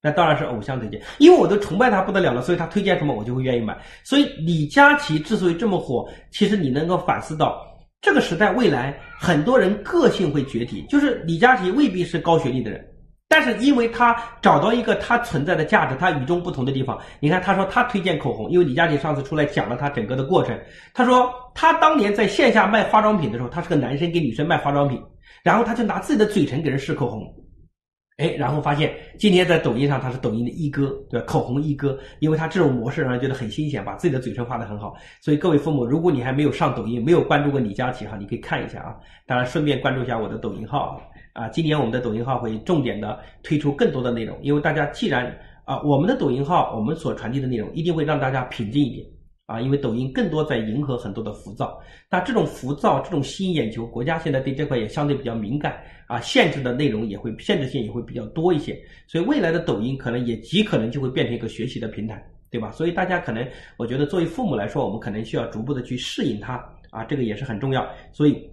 那当然是偶像推荐，因为我都崇拜他不得了了，所以他推荐什么我就会愿意买。所以李佳琦之所以这么火，其实你能够反思到这个时代未来很多人个性会崛起，就是李佳琦未必是高学历的人。但是，因为他找到一个他存在的价值，他与众不同的地方。你看，他说他推荐口红，因为李佳琦上次出来讲了他整个的过程。他说他当年在线下卖化妆品的时候，他是个男生给女生卖化妆品，然后他就拿自己的嘴唇给人试口红，哎，然后发现今天在抖音上他是抖音的一哥，对吧？口红一哥，因为他这种模式让人觉得很新鲜，把自己的嘴唇画得很好。所以各位父母，如果你还没有上抖音，没有关注过李佳琦哈，你可以看一下啊。当然，顺便关注一下我的抖音号啊。今年我们的抖音号会重点的推出更多的内容，因为大家既然啊，我们的抖音号我们所传递的内容一定会让大家平静一点啊，因为抖音更多在迎合很多的浮躁，那这种浮躁、这种吸引眼球，国家现在对这块也相对比较敏感啊，限制的内容也会限制性也会比较多一些，所以未来的抖音可能也极可能就会变成一个学习的平台对吧？所以大家可能，我觉得作为父母来说，我们可能需要逐步的去适应它啊，这个也是很重要。所以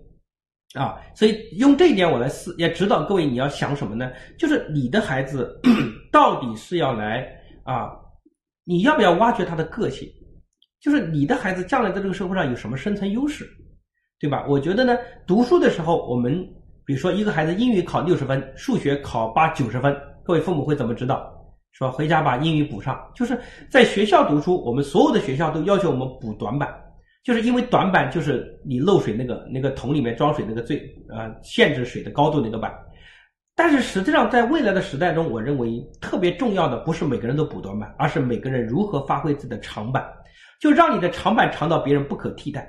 啊，所以用这一点我来思，也指导各位你要想什么呢？就是你的孩子 到底是要来啊，你要不要挖掘他的个性？就是你的孩子将来在这个社会上有什么生存优势，对吧？我觉得呢，读书的时候，我们比如说一个孩子英语考六十分，数学考八九十分，各位父母会怎么指导？说回家把英语补上。就是在学校读书，我们所有的学校都要求我们补短板，就是因为短板就是你漏水那个那个桶里面装水那个最呃限制水的高度那个板。但是实际上，在未来的时代中，我认为特别重要的不是每个人都补短板，而是每个人如何发挥自己的长板，就让你的长板长到别人不可替代，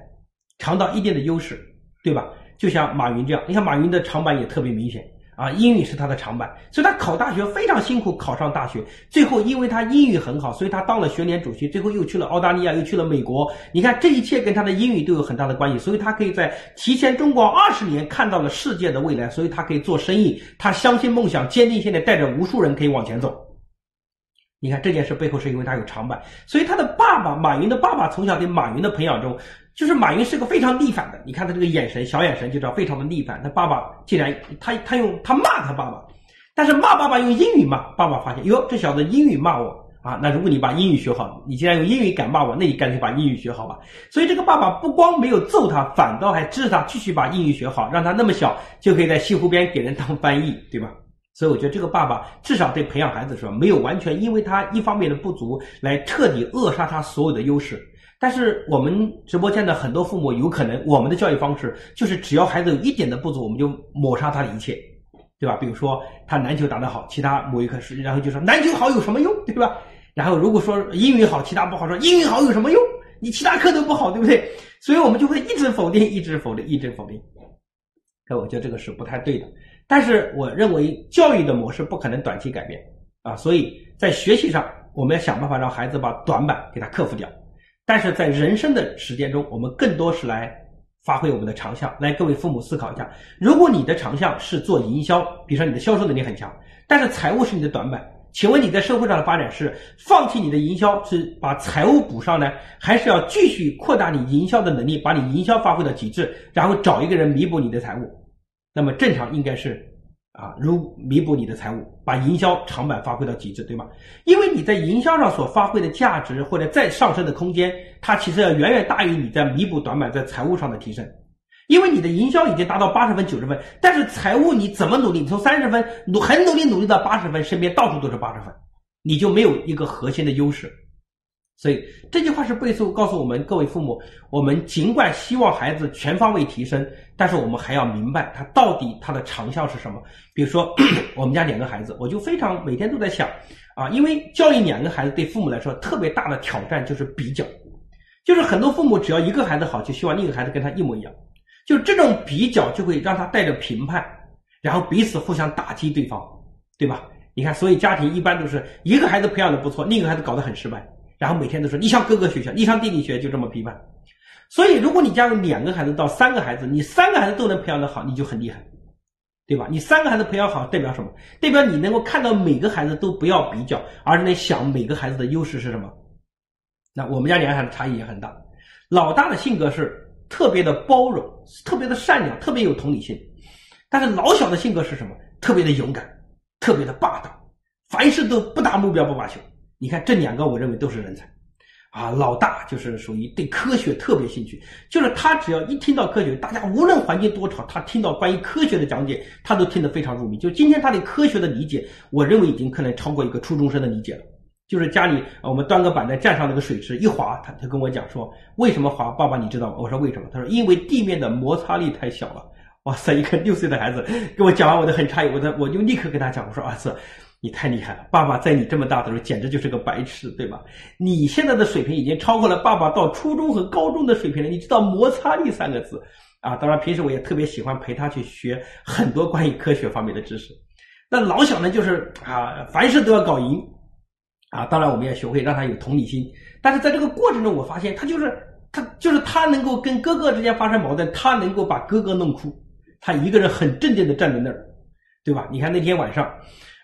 长到一定的优势，对吧？就像马云这样，你看马云的长板也特别明显。啊，英语是他的长板，所以他考大学非常辛苦，考上大学，最后因为他英语很好，所以他当了学联主席，最后又去了澳大利亚，又去了美国。你看这一切跟他的英语都有很大的关系，所以他可以在提前中国二十年看到了世界的未来，所以他可以做生意，他相信梦想，坚定现在带着无数人可以往前走。你看这件事背后是因为他有长板，所以他的爸爸马云的爸爸从小给马云的培养中。就是马云是个非常逆反的，你看他这个眼神，小眼神就知道非常的逆反。他爸爸竟然他他用他骂他爸爸，但是骂爸爸用英语骂，爸爸发现哟这小子英语骂我啊，那如果你把英语学好，你既然用英语敢骂我，那你干脆把英语学好吧。所以这个爸爸不光没有揍他，反倒还支持他继续把英语学好，让他那么小就可以在西湖边给人当翻译，对吧？所以我觉得这个爸爸至少对培养孩子说，没有完全因为他一方面的不足来彻底扼杀他所有的优势。但是我们直播间的很多父母有可能，我们的教育方式就是只要孩子有一点的不足，我们就抹杀他的一切，对吧？比如说他篮球打得好，其他某一科是，然后就说篮球好有什么用，对吧？然后如果说英语好，其他不好，说英语好有什么用？你其他课都不好，对不对？所以我们就会一直否定，一直否定，一直否定。那我觉得这个是不太对的。但是我认为教育的模式不可能短期改变啊，所以在学习上，我们要想办法让孩子把短板给他克服掉。但是在人生的时间中，我们更多是来发挥我们的长项。来，各位父母思考一下：如果你的长项是做营销，比如说你的销售能力很强，但是财务是你的短板，请问你在社会上的发展是放弃你的营销，是把财务补上呢，还是要继续扩大你营销的能力，把你营销发挥到极致，然后找一个人弥补你的财务？那么正常应该是。啊，如弥补你的财务，把营销长板发挥到极致，对吗？因为你在营销上所发挥的价值或者再上升的空间，它其实要远远大于你在弥补短板在财务上的提升。因为你的营销已经达到八十分、九十分，但是财务你怎么努力，你从三十分努很努力努力到八十分，身边到处都是八十分，你就没有一个核心的优势。所以这句话是背诵告诉我们各位父母：我们尽管希望孩子全方位提升，但是我们还要明白他到底他的长项是什么。比如说，我们家两个孩子，我就非常每天都在想啊，因为教育两个孩子对父母来说特别大的挑战就是比较，就是很多父母只要一个孩子好，就希望另一个孩子跟他一模一样，就这种比较就会让他带着评判，然后彼此互相打击对方，对吧？你看，所以家庭一般都是一个孩子培养的不错，另一个孩子搞得很失败。然后每天都说你上哥哥学校，你上弟弟学，就这么批判。所以，如果你家有两个孩子到三个孩子，你三个孩子都能培养的好，你就很厉害，对吧？你三个孩子培养好，代表什么？代表你能够看到每个孩子都不要比较，而是能想每个孩子的优势是什么。那我们家两个孩子差异也很大。老大的性格是特别的包容，特别的善良，特别有同理心。但是老小的性格是什么？特别的勇敢，特别的霸道，凡事都不达目标不罢休。你看这两个，我认为都是人才，啊，老大就是属于对科学特别兴趣，就是他只要一听到科学，大家无论环境多吵，他听到关于科学的讲解，他都听得非常入迷。就今天他对科学的理解，我认为已经可能超过一个初中生的理解了。就是家里我们端个板凳站上那个水池一滑，他他跟我讲说为什么滑？爸爸你知道吗？我说为什么？他说因为地面的摩擦力太小了。哇塞，一个六岁的孩子跟我讲完，我都很诧异，我的我就立刻跟他讲，我说儿子。你太厉害了，爸爸在你这么大的时候简直就是个白痴，对吧？你现在的水平已经超过了爸爸到初中和高中的水平了。你知道摩擦力三个字啊？当然，平时我也特别喜欢陪他去学很多关于科学方面的知识。那老小呢，就是啊，凡事都要搞赢啊。当然，我们要学会让他有同理心。但是在这个过程中，我发现他就是他就是他能够跟哥哥之间发生矛盾，他能够把哥哥弄哭，他一个人很镇定的站在那儿，对吧？你看那天晚上。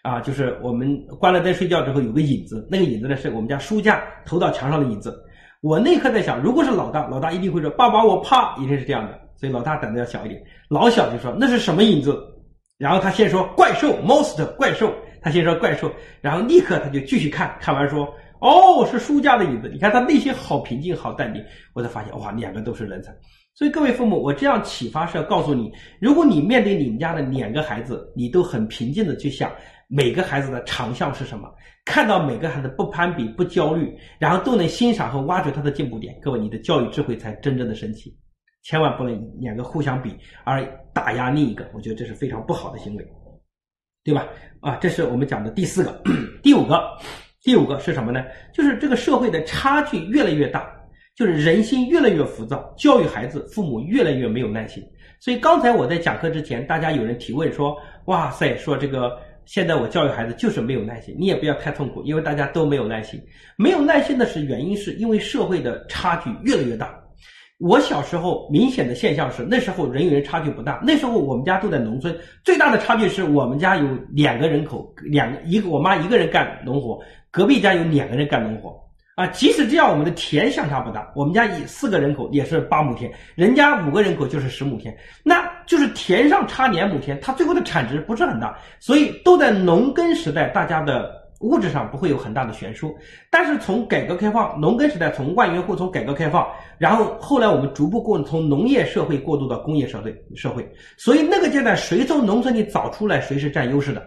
啊，就是我们关了灯睡觉之后有个影子，那个影子呢是我们家书架投到墙上的影子。我那刻在想，如果是老大，老大一定会说爸爸我怕，一定是这样的。所以老大胆子要小一点，老小就说那是什么影子？然后他先说怪兽，most 怪兽，他先说怪兽，然后立刻他就继续看看完说哦是书架的影子。你看他内心好平静好淡定，我才发现哇两个都是人才。所以各位父母，我这样启发是要告诉你，如果你面对你们家的两个孩子，你都很平静的去想每个孩子的长项是什么，看到每个孩子不攀比、不焦虑，然后都能欣赏和挖掘他的进步点，各位你的教育智慧才真正的升起。千万不能两个互相比而打压另一个，我觉得这是非常不好的行为，对吧？啊，这是我们讲的第四个，第五个，第五个是什么呢？就是这个社会的差距越来越大。就是人心越来越浮躁，教育孩子，父母越来越没有耐心。所以刚才我在讲课之前，大家有人提问说：“哇塞，说这个现在我教育孩子就是没有耐心。”你也不要太痛苦，因为大家都没有耐心。没有耐心的是原因是因为社会的差距越来越大。我小时候明显的现象是，那时候人与人差距不大。那时候我们家都在农村，最大的差距是我们家有两个人口，两个一个我妈一个人干农活，隔壁家有两个人干农活。啊，即使这样，我们的田相差不大。我们家以四个人口也是八亩田，人家五个人口就是十亩田，那就是田上插两亩田，它最后的产值不是很大。所以都在农耕时代，大家的物质上不会有很大的悬殊。但是从改革开放，农耕时代从万元户，从改革开放，然后后来我们逐步过从农业社会过渡到工业社会社会，所以那个阶段谁从农村里早出来，谁是占优势的。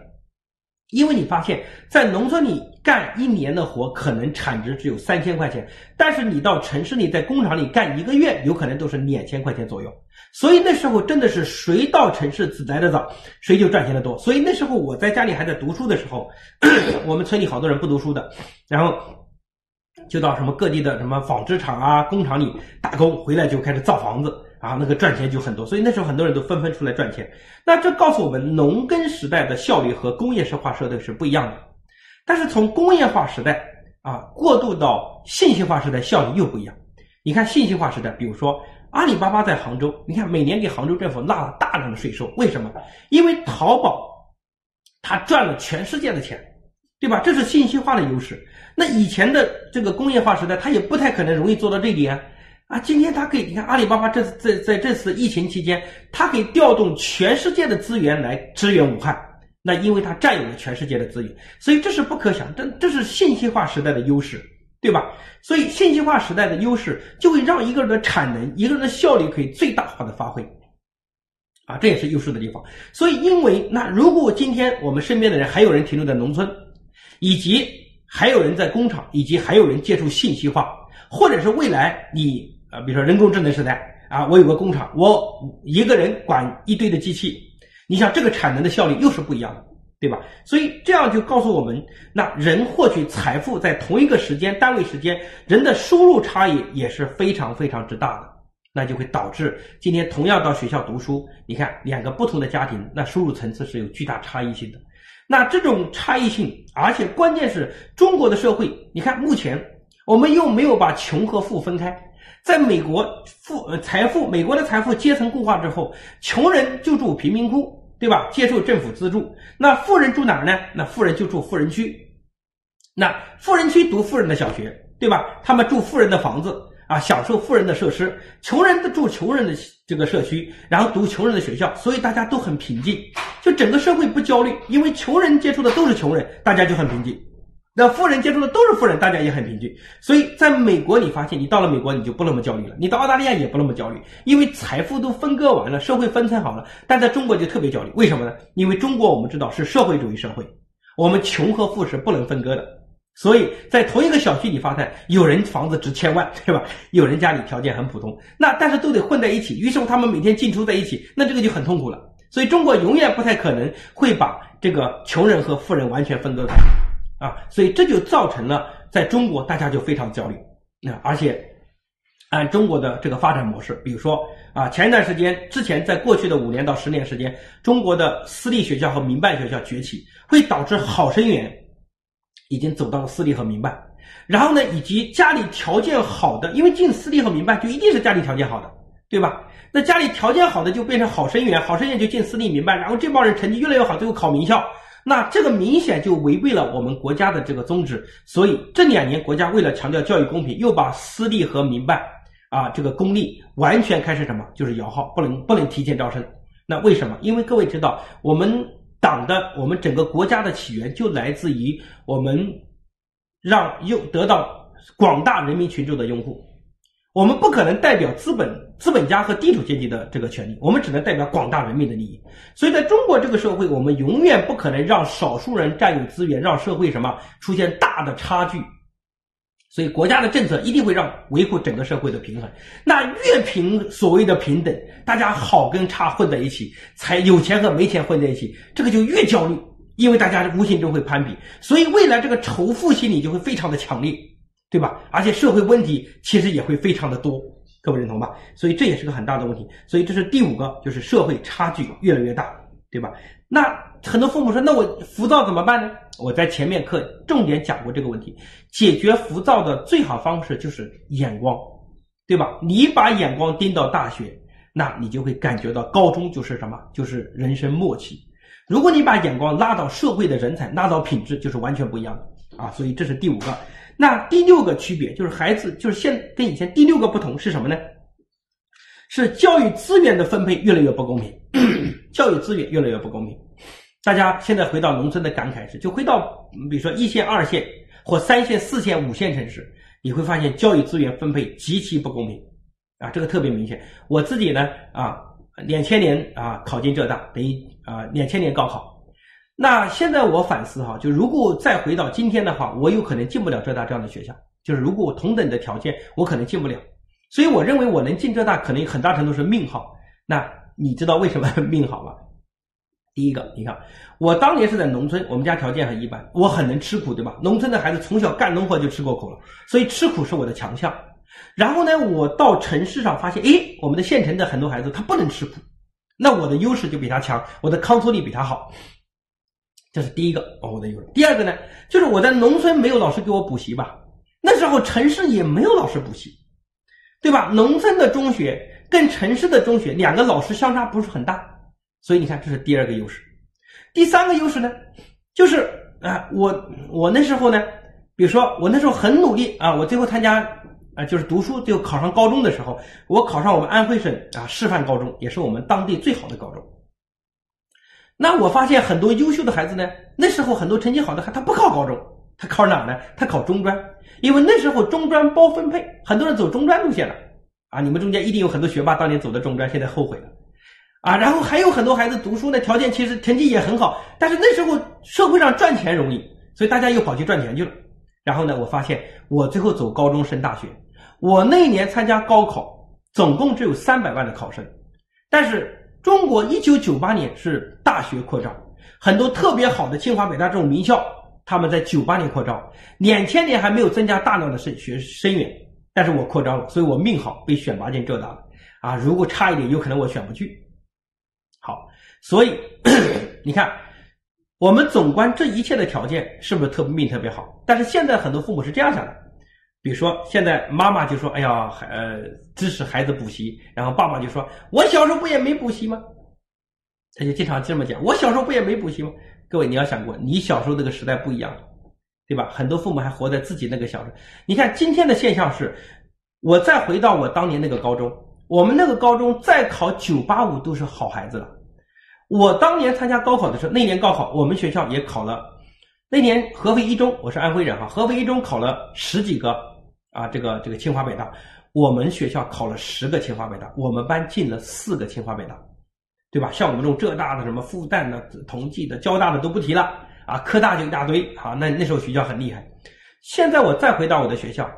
因为你发现，在农村里干一年的活，可能产值只有三千块钱，但是你到城市里，在工厂里干一个月，有可能都是两千块钱左右。所以那时候真的是谁到城市来的早，谁就赚钱的多。所以那时候我在家里还在读书的时候，我们村里好多人不读书的，然后就到什么各地的什么纺织厂啊、工厂里打工，回来就开始造房子。啊，那个赚钱就很多，所以那时候很多人都纷纷出来赚钱。那这告诉我们，农耕时代的效率和工业化社会是不一样的。但是从工业化时代啊过渡到信息化时代，效率又不一样。你看信息化时代，比如说阿里巴巴在杭州，你看每年给杭州政府纳了大量的税收，为什么？因为淘宝它赚了全世界的钱，对吧？这是信息化的优势。那以前的这个工业化时代，它也不太可能容易做到这一点。啊，今天他可以，你看阿里巴巴这次在在这次疫情期间，它可以调动全世界的资源来支援武汉，那因为它占有了全世界的资源，所以这是不可想，这这是信息化时代的优势，对吧？所以信息化时代的优势就会让一个人的产能、一个人的效率可以最大化的发挥，啊，这也是优势的地方。所以，因为那如果今天我们身边的人还有人停留在农村，以及还有人在工厂，以及还有人接触信息化，或者是未来你。啊，比如说人工智能时代啊，我有个工厂，我一个人管一堆的机器，你想这个产能的效率又是不一样的，对吧？所以这样就告诉我们，那人获取财富在同一个时间单位时间，人的收入差异也是非常非常之大的，那就会导致今天同样到学校读书，你看两个不同的家庭，那收入层次是有巨大差异性的。那这种差异性，而且关键是中国的社会，你看目前我们又没有把穷和富分开。在美国，富财富，美国的财富阶层固化之后，穷人就住贫民窟，对吧？接受政府资助。那富人住哪呢？那富人就住富人区。那富人区读富人的小学，对吧？他们住富人的房子啊，享受富人的设施。穷人的住穷人的这个社区，然后读穷人的学校，所以大家都很平静，就整个社会不焦虑，因为穷人接触的都是穷人，大家就很平静。那富人接触的都是富人，大家也很平均，所以在美国你发现，你到了美国你就不那么焦虑了，你到澳大利亚也不那么焦虑，因为财富都分割完了，社会分层好了。但在中国就特别焦虑，为什么呢？因为中国我们知道是社会主义社会，我们穷和富是不能分割的，所以在同一个小区里发现有人房子值千万，对吧？有人家里条件很普通，那但是都得混在一起，于是乎他们每天进出在一起，那这个就很痛苦了。所以中国永远不太可能会把这个穷人和富人完全分割开。啊，所以这就造成了在中国大家就非常焦虑，啊，而且按中国的这个发展模式，比如说啊，前一段时间之前，在过去的五年到十年时间，中国的私立学校和民办学校崛起，会导致好生源已经走到了私立和民办，然后呢，以及家里条件好的，因为进私立和民办就一定是家里条件好的，对吧？那家里条件好的就变成好生源，好生源就进私立民办，然后这帮人成绩越来越好，最后考名校。那这个明显就违背了我们国家的这个宗旨。所以这两年国家为了强调教育公平，又把私立和民办啊这个公立完全开始什么，就是摇号，不能不能提前招生。那为什么？因为各位知道，我们党的我们整个国家的起源就来自于我们让拥得到广大人民群众的拥护。我们不可能代表资本资本家和地主阶级的这个权利，我们只能代表广大人民的利益。所以，在中国这个社会，我们永远不可能让少数人占有资源，让社会什么出现大的差距。所以，国家的政策一定会让维护整个社会的平衡。那越平，所谓的平等，大家好跟差混在一起，才有钱和没钱混在一起，这个就越焦虑，因为大家无形中会攀比，所以未来这个仇富心理就会非常的强烈。对吧？而且社会问题其实也会非常的多，各位认同吧？所以这也是个很大的问题。所以这是第五个，就是社会差距越来越大，对吧？那很多父母说，那我浮躁怎么办呢？我在前面课重点讲过这个问题，解决浮躁的最好方式就是眼光，对吧？你把眼光盯到大学，那你就会感觉到高中就是什么？就是人生默契。如果你把眼光拉到社会的人才，拉到品质，就是完全不一样的啊！所以这是第五个。那第六个区别就是孩子就是现跟以前第六个不同是什么呢？是教育资源的分配越来越不公平，教育资源越来越不公平。大家现在回到农村的感慨是，就回到比如说一线、二线或三线、四线、五线城市，你会发现教育资源分配极其不公平啊，这个特别明显。我自己呢啊，两千年啊考进浙大，等于啊两千年高考。那现在我反思哈，就如果再回到今天的话，我有可能进不了浙大这样的学校。就是如果我同等的条件，我可能进不了。所以我认为我能进浙大，可能很大程度是命好。那你知道为什么 命好吗？第一个，你看我当年是在农村，我们家条件很一般，我很能吃苦，对吧？农村的孩子从小干农活就吃过苦了，所以吃苦是我的强项。然后呢，我到城市上发现，诶，我们的县城的很多孩子他不能吃苦，那我的优势就比他强，我的抗挫力比他好。这是第一个我的优势。第二个呢，就是我在农村没有老师给我补习吧？那时候城市也没有老师补习，对吧？农村的中学跟城市的中学两个老师相差不是很大，所以你看这是第二个优势。第三个优势呢，就是啊，我我那时候呢，比如说我那时候很努力啊，我最后参加啊就是读书就考上高中的时候，我考上我们安徽省啊示范高中，也是我们当地最好的高中。那我发现很多优秀的孩子呢，那时候很多成绩好的孩他不考高中，他考哪呢？他考中专，因为那时候中专包分配，很多人走中专路线了啊。你们中间一定有很多学霸当年走的中专，现在后悔了啊。然后还有很多孩子读书呢，条件其实成绩也很好，但是那时候社会上赚钱容易，所以大家又跑去赚钱去了。然后呢，我发现我最后走高中升大学，我那一年参加高考，总共只有三百万的考生，但是。中国一九九八年是大学扩招，很多特别好的清华北大这种名校，他们在九八年扩招，两千年还没有增加大量的生学生源，但是我扩招了，所以我命好，被选拔进浙大了啊！如果差一点，有可能我选不去。好，所以 你看，我们总观这一切的条件是不是特命特别好？但是现在很多父母是这样想的。比如说，现在妈妈就说：“哎呀，孩呃支持孩子补习。”然后爸爸就说：“我小时候不也没补习吗？”他就经常这么讲：“我小时候不也没补习吗？”各位，你要想过，你小时候那个时代不一样，对吧？很多父母还活在自己那个小时候。你看今天的现象是，我再回到我当年那个高中，我们那个高中再考九八五都是好孩子了。我当年参加高考的时候，那年高考我们学校也考了，那年合肥一中，我是安徽人哈，合肥一中考了十几个。啊，这个这个清华北大，我们学校考了十个清华北大，我们班进了四个清华北大，对吧？像我们这种浙大的、什么复旦的、同济的、交大的都不提了啊，科大就一大堆。好，那那时候学校很厉害。现在我再回到我的学校，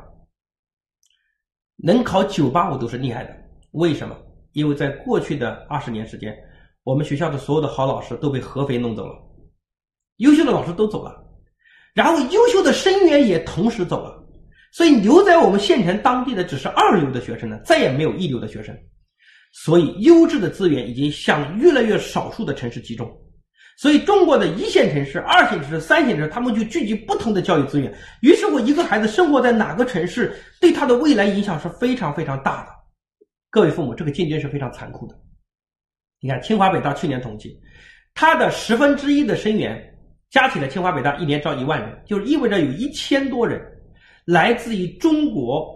能考九八五都是厉害的。为什么？因为在过去的二十年时间，我们学校的所有的好老师都被合肥弄走了，优秀的老师都走了，然后优秀的生源也同时走了。所以留在我们县城当地的只是二流的学生呢，再也没有一流的学生。所以优质的资源已经向越来越少数的城市集中。所以中国的一线城市、二线城市、三线城市，他们就聚集不同的教育资源。于是我一个孩子生活在哪个城市，对他的未来影响是非常非常大的。各位父母，这个竞争是非常残酷的。你看清华北大去年统计，它的十分之一的生源加起来清华北大一年招一万人，就意味着有一千多人来自于中国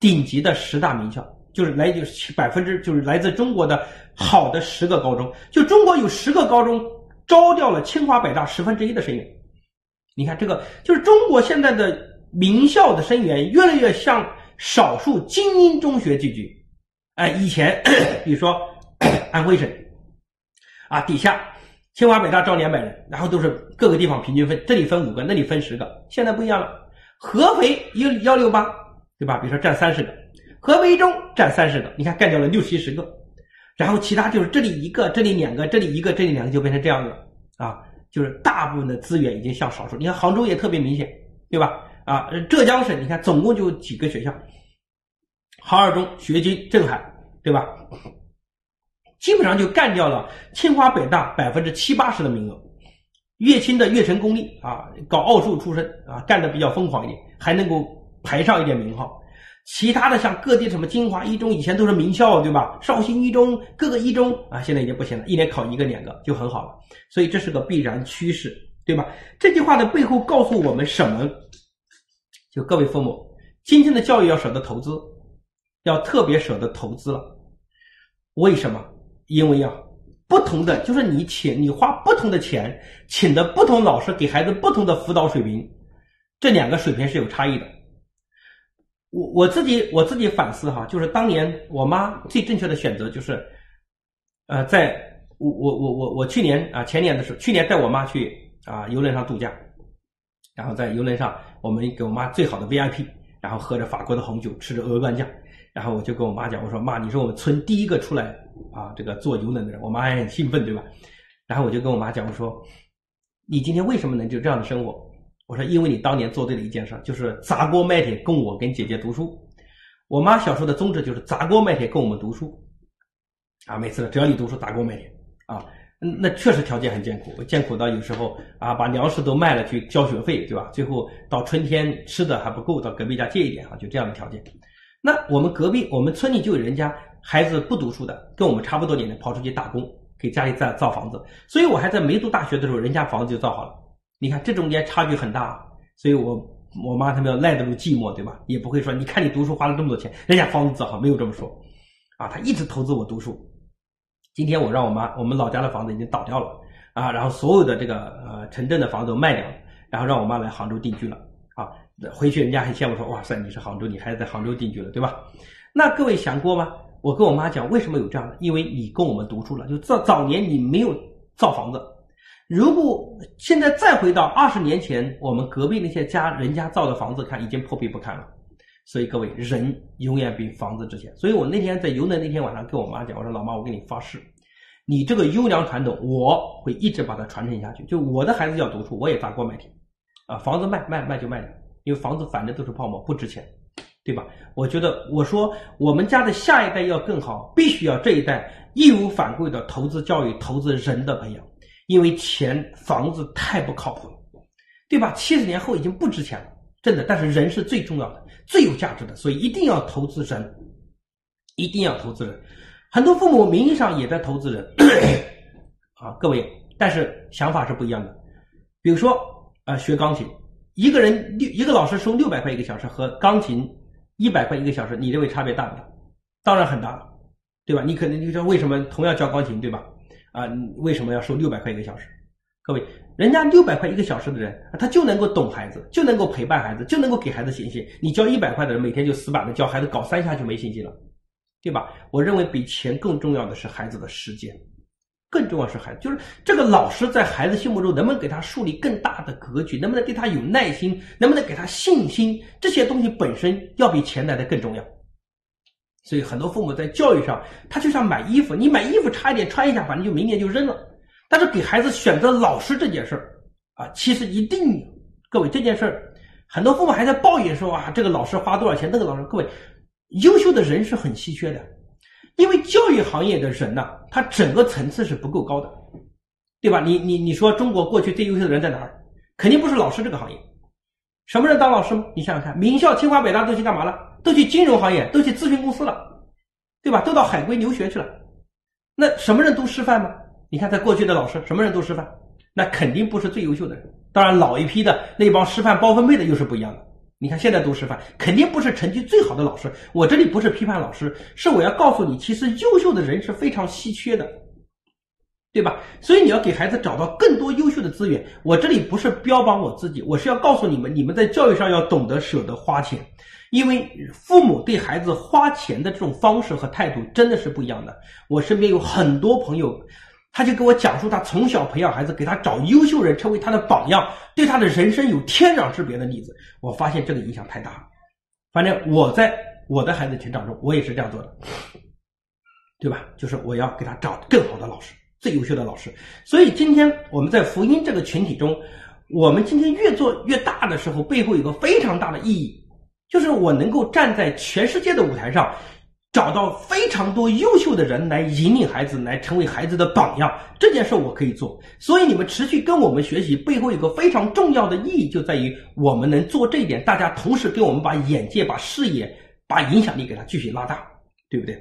顶级的十大名校，就是来就是百分之就是来自中国的好的十个高中，就中国有十个高中招掉了清华北大十分之一的生源。你看这个就是中国现在的名校的生源越来越向少数精英中学聚集。哎，以前 比如说 安徽省啊底下。清华北大招两百人，然后都是各个地方平均分，这里分五个，那里分十个。现在不一样了，合肥有幺六八，对吧？比如说占三十个，合肥一中占三十个，你看干掉了六七十个，然后其他就是这里一个，这里两个，这里一个，这里两个，就变成这样子啊。就是大部分的资源已经向少数。你看杭州也特别明显，对吧？啊，浙江省你看总共就几个学校，杭二中、学军、镇海，对吧？基本上就干掉了清华北大百分之七八十的名额，乐清的乐成公立啊，搞奥数出身啊，干的比较疯狂一点，还能够排上一点名号。其他的像各地什么金华一中，以前都是名校，对吧？绍兴一中，各个一中啊，现在已经不行了，一年考一个两个就很好了。所以这是个必然趋势，对吧？这句话的背后告诉我们什么？就各位父母，今天的教育要舍得投资，要特别舍得投资了。为什么？因为啊，不同的就是你请你花不同的钱，请的不同老师给孩子不同的辅导水平，这两个水平是有差异的。我我自己我自己反思哈，就是当年我妈最正确的选择就是，呃，在我我我我我去年啊前年的时候，去年带我妈去啊游轮上度假，然后在游轮上我们给我妈最好的 VIP，然后喝着法国的红酒，吃着鹅肝酱。然后我就跟我妈讲，我说妈，你是我们村第一个出来啊，这个做游轮的人。我妈还很兴奋，对吧？然后我就跟我妈讲，我说，你今天为什么能就这样的生活？我说，因为你当年做对了一件事，就是砸锅卖铁供我跟姐姐读书。我妈小时候的宗旨就是砸锅卖铁供我们读书，啊，每次只要你读书，砸锅卖铁啊，那确实条件很艰苦，艰苦到有时候啊，把粮食都卖了去交学费，对吧？最后到春天吃的还不够，到隔壁家借一点啊，就这样的条件。那我们隔壁，我们村里就有人家孩子不读书的，跟我们差不多年龄，跑出去打工，给家里造造房子。所以我还在没读大学的时候，人家房子就造好了。你看这中间差距很大，所以我我妈他们要耐得住寂寞，对吧？也不会说，你看你读书花了这么多钱，人家房子造好，没有这么说。啊，他一直投资我读书。今天我让我妈，我们老家的房子已经倒掉了啊，然后所有的这个呃城镇的房子都卖掉了，然后让我妈来杭州定居了。啊回去人家还羡慕说：“哇塞，你是杭州，你孩子在杭州定居了，对吧？”那各位想过吗？我跟我妈讲，为什么有这样的？因为你供我们读书了，就早早年你没有造房子。如果现在再回到二十年前，我们隔壁那些家人家造的房子，看已经破壁不堪了。所以各位，人永远比房子值钱。所以我那天在游轮那天晚上跟我妈讲，我说：“老妈，我给你发誓，你这个优良传统，我会一直把它传承下去。就我的孩子要读书，我也砸锅卖铁啊，房子卖卖卖就卖掉。”因为房子反正都是泡沫，不值钱，对吧？我觉得我说我们家的下一代要更好，必须要这一代义无反顾的投资教育、投资人的培养，因为钱房子太不靠谱，对吧？七十年后已经不值钱了，真的。但是人是最重要的、最有价值的，所以一定要投资人，一定要投资人。很多父母名义上也在投资人，啊，各位，但是想法是不一样的。比如说啊，学钢琴。一个人六一个老师收六百块一个小时和钢琴一百块一个小时，你认为差别大不大？当然很大，对吧？你可能你说为什么同样教钢琴，对吧？啊，为什么要收六百块一个小时？各位，人家六百块一个小时的人，他就能够懂孩子，就能够陪伴孩子，就能够给孩子信心。你教一百块的人，每天就死板的教孩子，搞三下就没信心了，对吧？我认为比钱更重要的是孩子的时间。更重要是孩子，就是这个老师在孩子心目中能不能给他树立更大的格局，能不能对他有耐心，能不能给他信心，这些东西本身要比钱来的更重要。所以很多父母在教育上，他就像买衣服，你买衣服差一点穿一下，反正就明年就扔了。但是给孩子选择老师这件事儿啊，其实一定，各位这件事儿，很多父母还在抱怨说啊，这个老师花多少钱，那个老师，各位，优秀的人是很稀缺的。因为教育行业的人呢，他整个层次是不够高的，对吧？你你你说中国过去最优秀的人在哪儿？肯定不是老师这个行业。什么人当老师？你想想看，名校清华北大都去干嘛了？都去金融行业，都去咨询公司了，对吧？都到海归留学去了。那什么人都师范吗？你看，在过去的老师，什么人都师范？那肯定不是最优秀的人。当然，老一批的那帮师范包分配的又是不一样的。你看现在读师范，肯定不是成绩最好的老师。我这里不是批判老师，是我要告诉你，其实优秀的人是非常稀缺的，对吧？所以你要给孩子找到更多优秀的资源。我这里不是标榜我自己，我是要告诉你们，你们在教育上要懂得舍得花钱，因为父母对孩子花钱的这种方式和态度真的是不一样的。我身边有很多朋友。他就给我讲述他从小培养孩子，给他找优秀人成为他的榜样，对他的人生有天壤之别的例子。我发现这个影响太大了。反正我在我的孩子成长中，我也是这样做的，对吧？就是我要给他找更好的老师，最优秀的老师。所以今天我们在福音这个群体中，我们今天越做越大的时候，背后有个非常大的意义，就是我能够站在全世界的舞台上。找到非常多优秀的人来引领孩子，来成为孩子的榜样，这件事我可以做。所以你们持续跟我们学习，背后有个非常重要的意义，就在于我们能做这一点。大家同时给我们把眼界、把视野、把影响力给他继续拉大，对不对？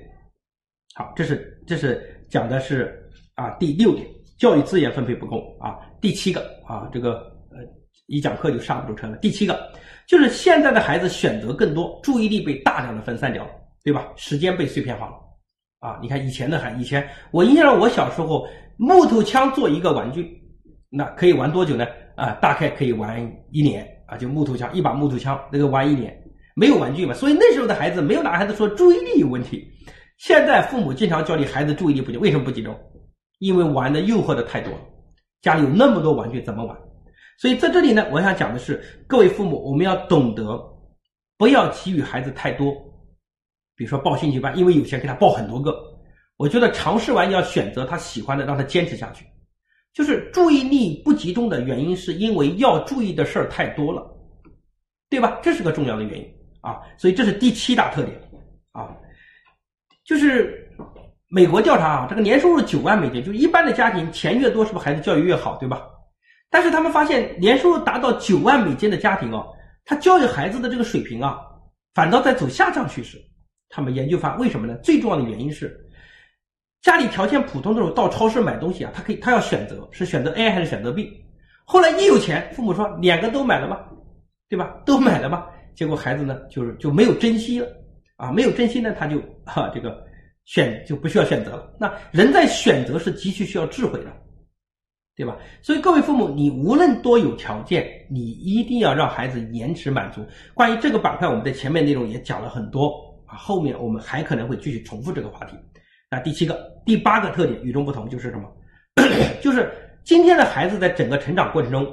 好，这是这是讲的是啊第六点，教育资源分配不公啊。第七个啊，这个呃一讲课就刹不住车了。第七个就是现在的孩子选择更多，注意力被大量的分散掉。对吧？时间被碎片化了，啊！你看以前的孩，以前我印象，我小时候木头枪做一个玩具，那可以玩多久呢？啊，大概可以玩一年啊，就木头枪一把木头枪，那个玩一年，没有玩具嘛，所以那时候的孩子没有哪个孩子说注意力有问题。现在父母经常教你孩子注意力不集中，为什么不集中？因为玩的诱惑的太多了，家里有那么多玩具怎么玩？所以在这里呢，我想讲的是，各位父母，我们要懂得不要给予孩子太多。比如说报兴趣班，因为有钱给他报很多个。我觉得尝试完要选择他喜欢的，让他坚持下去。就是注意力不集中的原因，是因为要注意的事儿太多了，对吧？这是个重要的原因啊。所以这是第七大特点啊。就是美国调查啊，这个年收入九万美金，就一般的家庭钱越多，是不是孩子教育越好，对吧？但是他们发现，年收入达到九万美金的家庭哦，他教育孩子的这个水平啊，反倒在走下降趋势。他们研究发为什么呢？最重要的原因是，家里条件普通的时候到超市买东西啊，他可以他要选择是选择 A 还是选择 B。后来一有钱，父母说两个都买了吧，对吧？都买了吧。结果孩子呢，就是就没有珍惜了啊，没有珍惜呢，他就哈这个选就不需要选择了。那人在选择是极其需要智慧的，对吧？所以各位父母，你无论多有条件，你一定要让孩子延迟满足。关于这个板块，我们在前面内容也讲了很多。后面我们还可能会继续重复这个话题。那第七个、第八个特点与众不同就是什么？就是今天的孩子在整个成长过程中，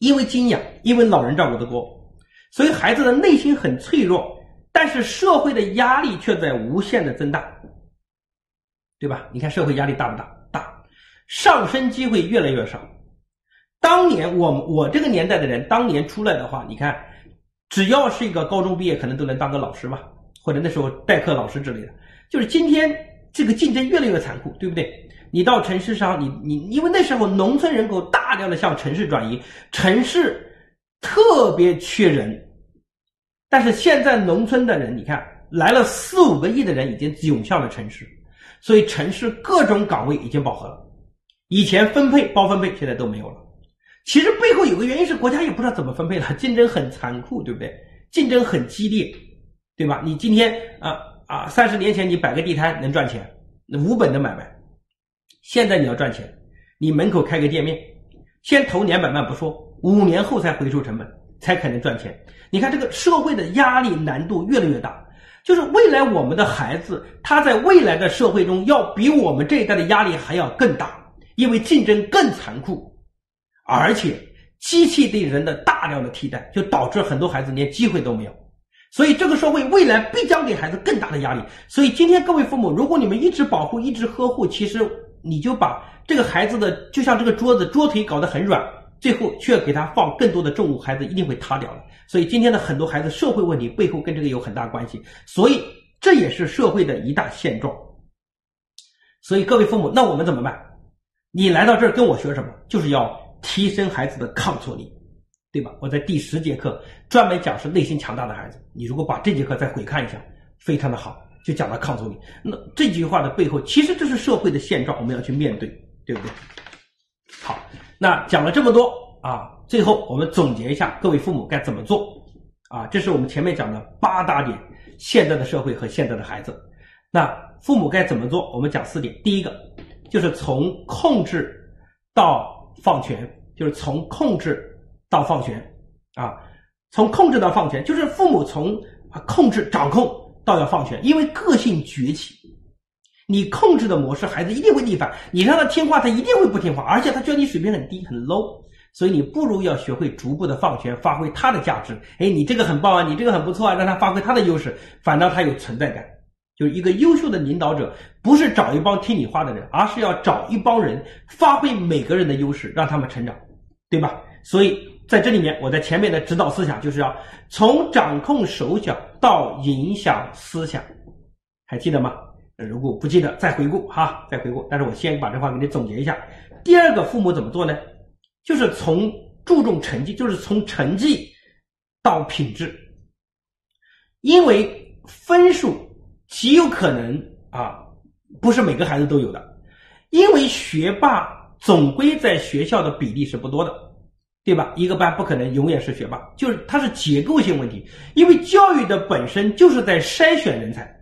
因为精养，因为老人照顾的多，所以孩子的内心很脆弱，但是社会的压力却在无限的增大，对吧？你看社会压力大不大？大，上升机会越来越少。当年我我这个年代的人，当年出来的话，你看，只要是一个高中毕业，可能都能当个老师吧。或者那时候代课老师之类的，就是今天这个竞争越来越残酷，对不对？你到城市上，你你因为那时候农村人口大量的向城市转移，城市特别缺人，但是现在农村的人，你看来了四五个亿的人已经涌向了城市，所以城市各种岗位已经饱和了。以前分配包分配，现在都没有了。其实背后有个原因是国家也不知道怎么分配了，竞争很残酷，对不对？竞争很激烈。对吧？你今天啊啊，三十年前你摆个地摊能赚钱，那无本的买卖。现在你要赚钱，你门口开个店面，先投两百万不说，五年后才回收成本，才可能赚钱。你看这个社会的压力难度越来越大，就是未来我们的孩子，他在未来的社会中要比我们这一代的压力还要更大，因为竞争更残酷，而且机器对人的大量的替代，就导致很多孩子连机会都没有。所以这个社会未来必将给孩子更大的压力。所以今天各位父母，如果你们一直保护、一直呵护，其实你就把这个孩子的就像这个桌子桌腿搞得很软，最后却给他放更多的重物，孩子一定会塌掉的。所以今天的很多孩子社会问题背后跟这个有很大关系。所以这也是社会的一大现状。所以各位父母，那我们怎么办？你来到这儿跟我学什么？就是要提升孩子的抗挫力。对吧？我在第十节课专门讲是内心强大的孩子。你如果把这节课再回看一下，非常的好，就讲到抗阻力。那这句话的背后，其实这是社会的现状，我们要去面对，对不对？好，那讲了这么多啊，最后我们总结一下，各位父母该怎么做啊？这是我们前面讲的八大点，现在的社会和现在的孩子，那父母该怎么做？我们讲四点，第一个就是从控制到放权，就是从控制到放权啊，从控制到放权，就是父母从控制掌控到要放权，因为个性崛起。你控制的模式，孩子一定会逆反。你让他听话，他一定会不听话，而且他觉得你水平很低，很 low。所以你不如要学会逐步的放权，发挥他的价值。哎，你这个很棒啊，你这个很不错啊，让他发挥他的优势，反倒他有存在感。就是一个优秀的领导者，不是找一帮听你话的人，而是要找一帮人发挥每个人的优势，让他们成长，对吧？所以在这里面，我在前面的指导思想就是要从掌控手脚到影响思想，还记得吗？如果不记得，再回顾哈，再回顾。但是我先把这话给你总结一下。第二个，父母怎么做呢？就是从注重成绩，就是从成绩到品质。因为分数极有可能啊，不是每个孩子都有的。因为学霸总归在学校的比例是不多的，对吧？一个班不可能永远是学霸，就是它是结构性问题。因为教育的本身就是在筛选人才。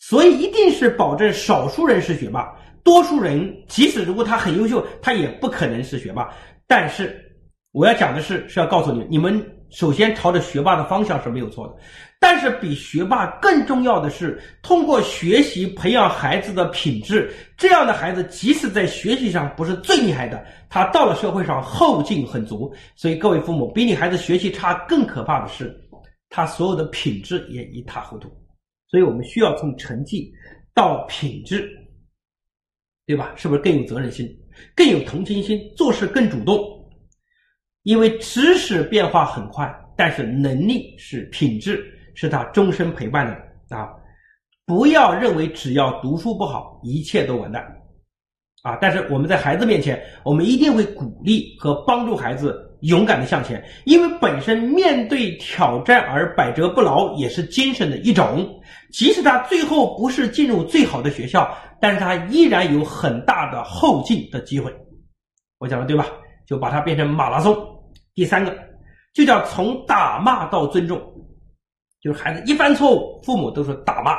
所以一定是保证少数人是学霸，多数人即使如果他很优秀，他也不可能是学霸。但是我要讲的是，是要告诉你们，你们首先朝着学霸的方向是没有错的。但是比学霸更重要的是，通过学习培养孩子的品质。这样的孩子，即使在学习上不是最厉害的，他到了社会上后劲很足。所以各位父母，比你孩子学习差更可怕的是，他所有的品质也一塌糊涂。所以我们需要从成绩到品质，对吧？是不是更有责任心、更有同情心，做事更主动？因为知识变化很快，但是能力是品质，是他终身陪伴的啊！不要认为只要读书不好，一切都完蛋啊！但是我们在孩子面前，我们一定会鼓励和帮助孩子。勇敢的向前，因为本身面对挑战而百折不挠也是精神的一种。即使他最后不是进入最好的学校，但是他依然有很大的后进的机会。我讲的对吧？就把它变成马拉松。第三个，就叫从打骂到尊重，就是孩子一犯错误，父母都是打骂，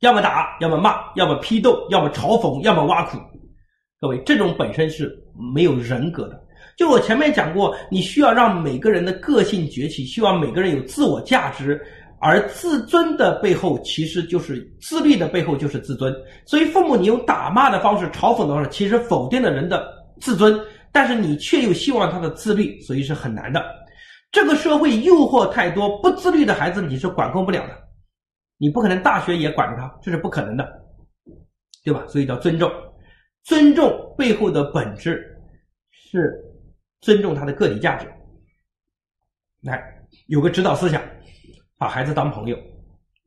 要么打，要么骂，要么批斗，要么嘲讽，要么挖苦。各位，这种本身是没有人格的。就我前面讲过，你需要让每个人的个性崛起，希望每个人有自我价值，而自尊的背后其实就是自律的背后就是自尊。所以父母，你用打骂的方式、嘲讽的方式，其实否定了人的自尊，但是你却又希望他的自律，所以是很难的。这个社会诱惑太多，不自律的孩子你是管控不了的，你不可能大学也管着他，这是不可能的，对吧？所以叫尊重，尊重背后的本质是。尊重他的个体价值，来有个指导思想，把孩子当朋友，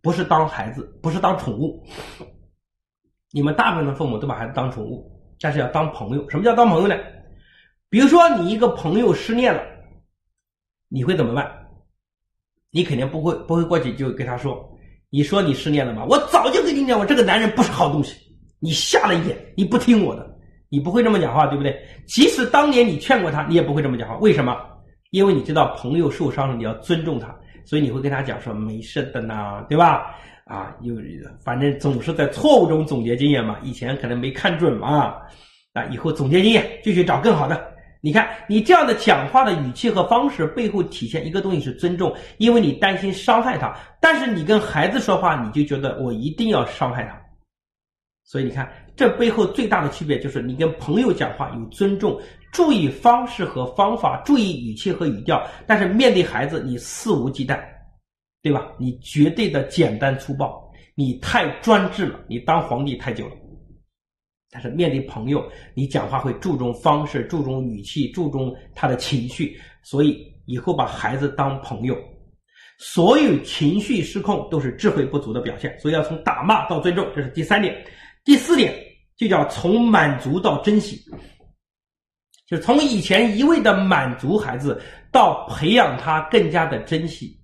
不是当孩子，不是当宠物。你们大部分的父母都把孩子当宠物，但是要当朋友。什么叫当朋友呢？比如说你一个朋友失恋了，你会怎么办？你肯定不会不会过去就跟他说：“你说你失恋了吗？我早就跟你讲，我这个男人不是好东西，你瞎了眼，你不听我的。”你不会这么讲话，对不对？即使当年你劝过他，你也不会这么讲话。为什么？因为你知道朋友受伤了，你要尊重他，所以你会跟他讲说没事的呢，对吧？啊，有反正总是在错误中总结经验嘛，以前可能没看准嘛，啊，以后总结经验，继续找更好的。你看你这样的讲话的语气和方式背后体现一个东西是尊重，因为你担心伤害他，但是你跟孩子说话，你就觉得我一定要伤害他。所以你看，这背后最大的区别就是你跟朋友讲话有尊重，注意方式和方法，注意语气和语调。但是面对孩子，你肆无忌惮，对吧？你绝对的简单粗暴，你太专制了，你当皇帝太久了。但是面对朋友，你讲话会注重方式，注重语气，注重他的情绪。所以以后把孩子当朋友，所有情绪失控都是智慧不足的表现。所以要从打骂到尊重，这是第三点。第四点就叫从满足到珍惜，就是从以前一味的满足孩子，到培养他更加的珍惜，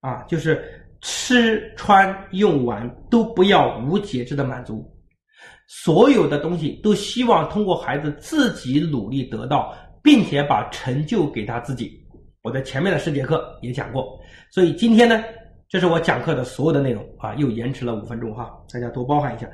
啊，就是吃穿用玩都不要无节制的满足，所有的东西都希望通过孩子自己努力得到，并且把成就给他自己。我在前面的十节课也讲过，所以今天呢，这是我讲课的所有的内容啊，又延迟了五分钟哈，大家多包涵一下。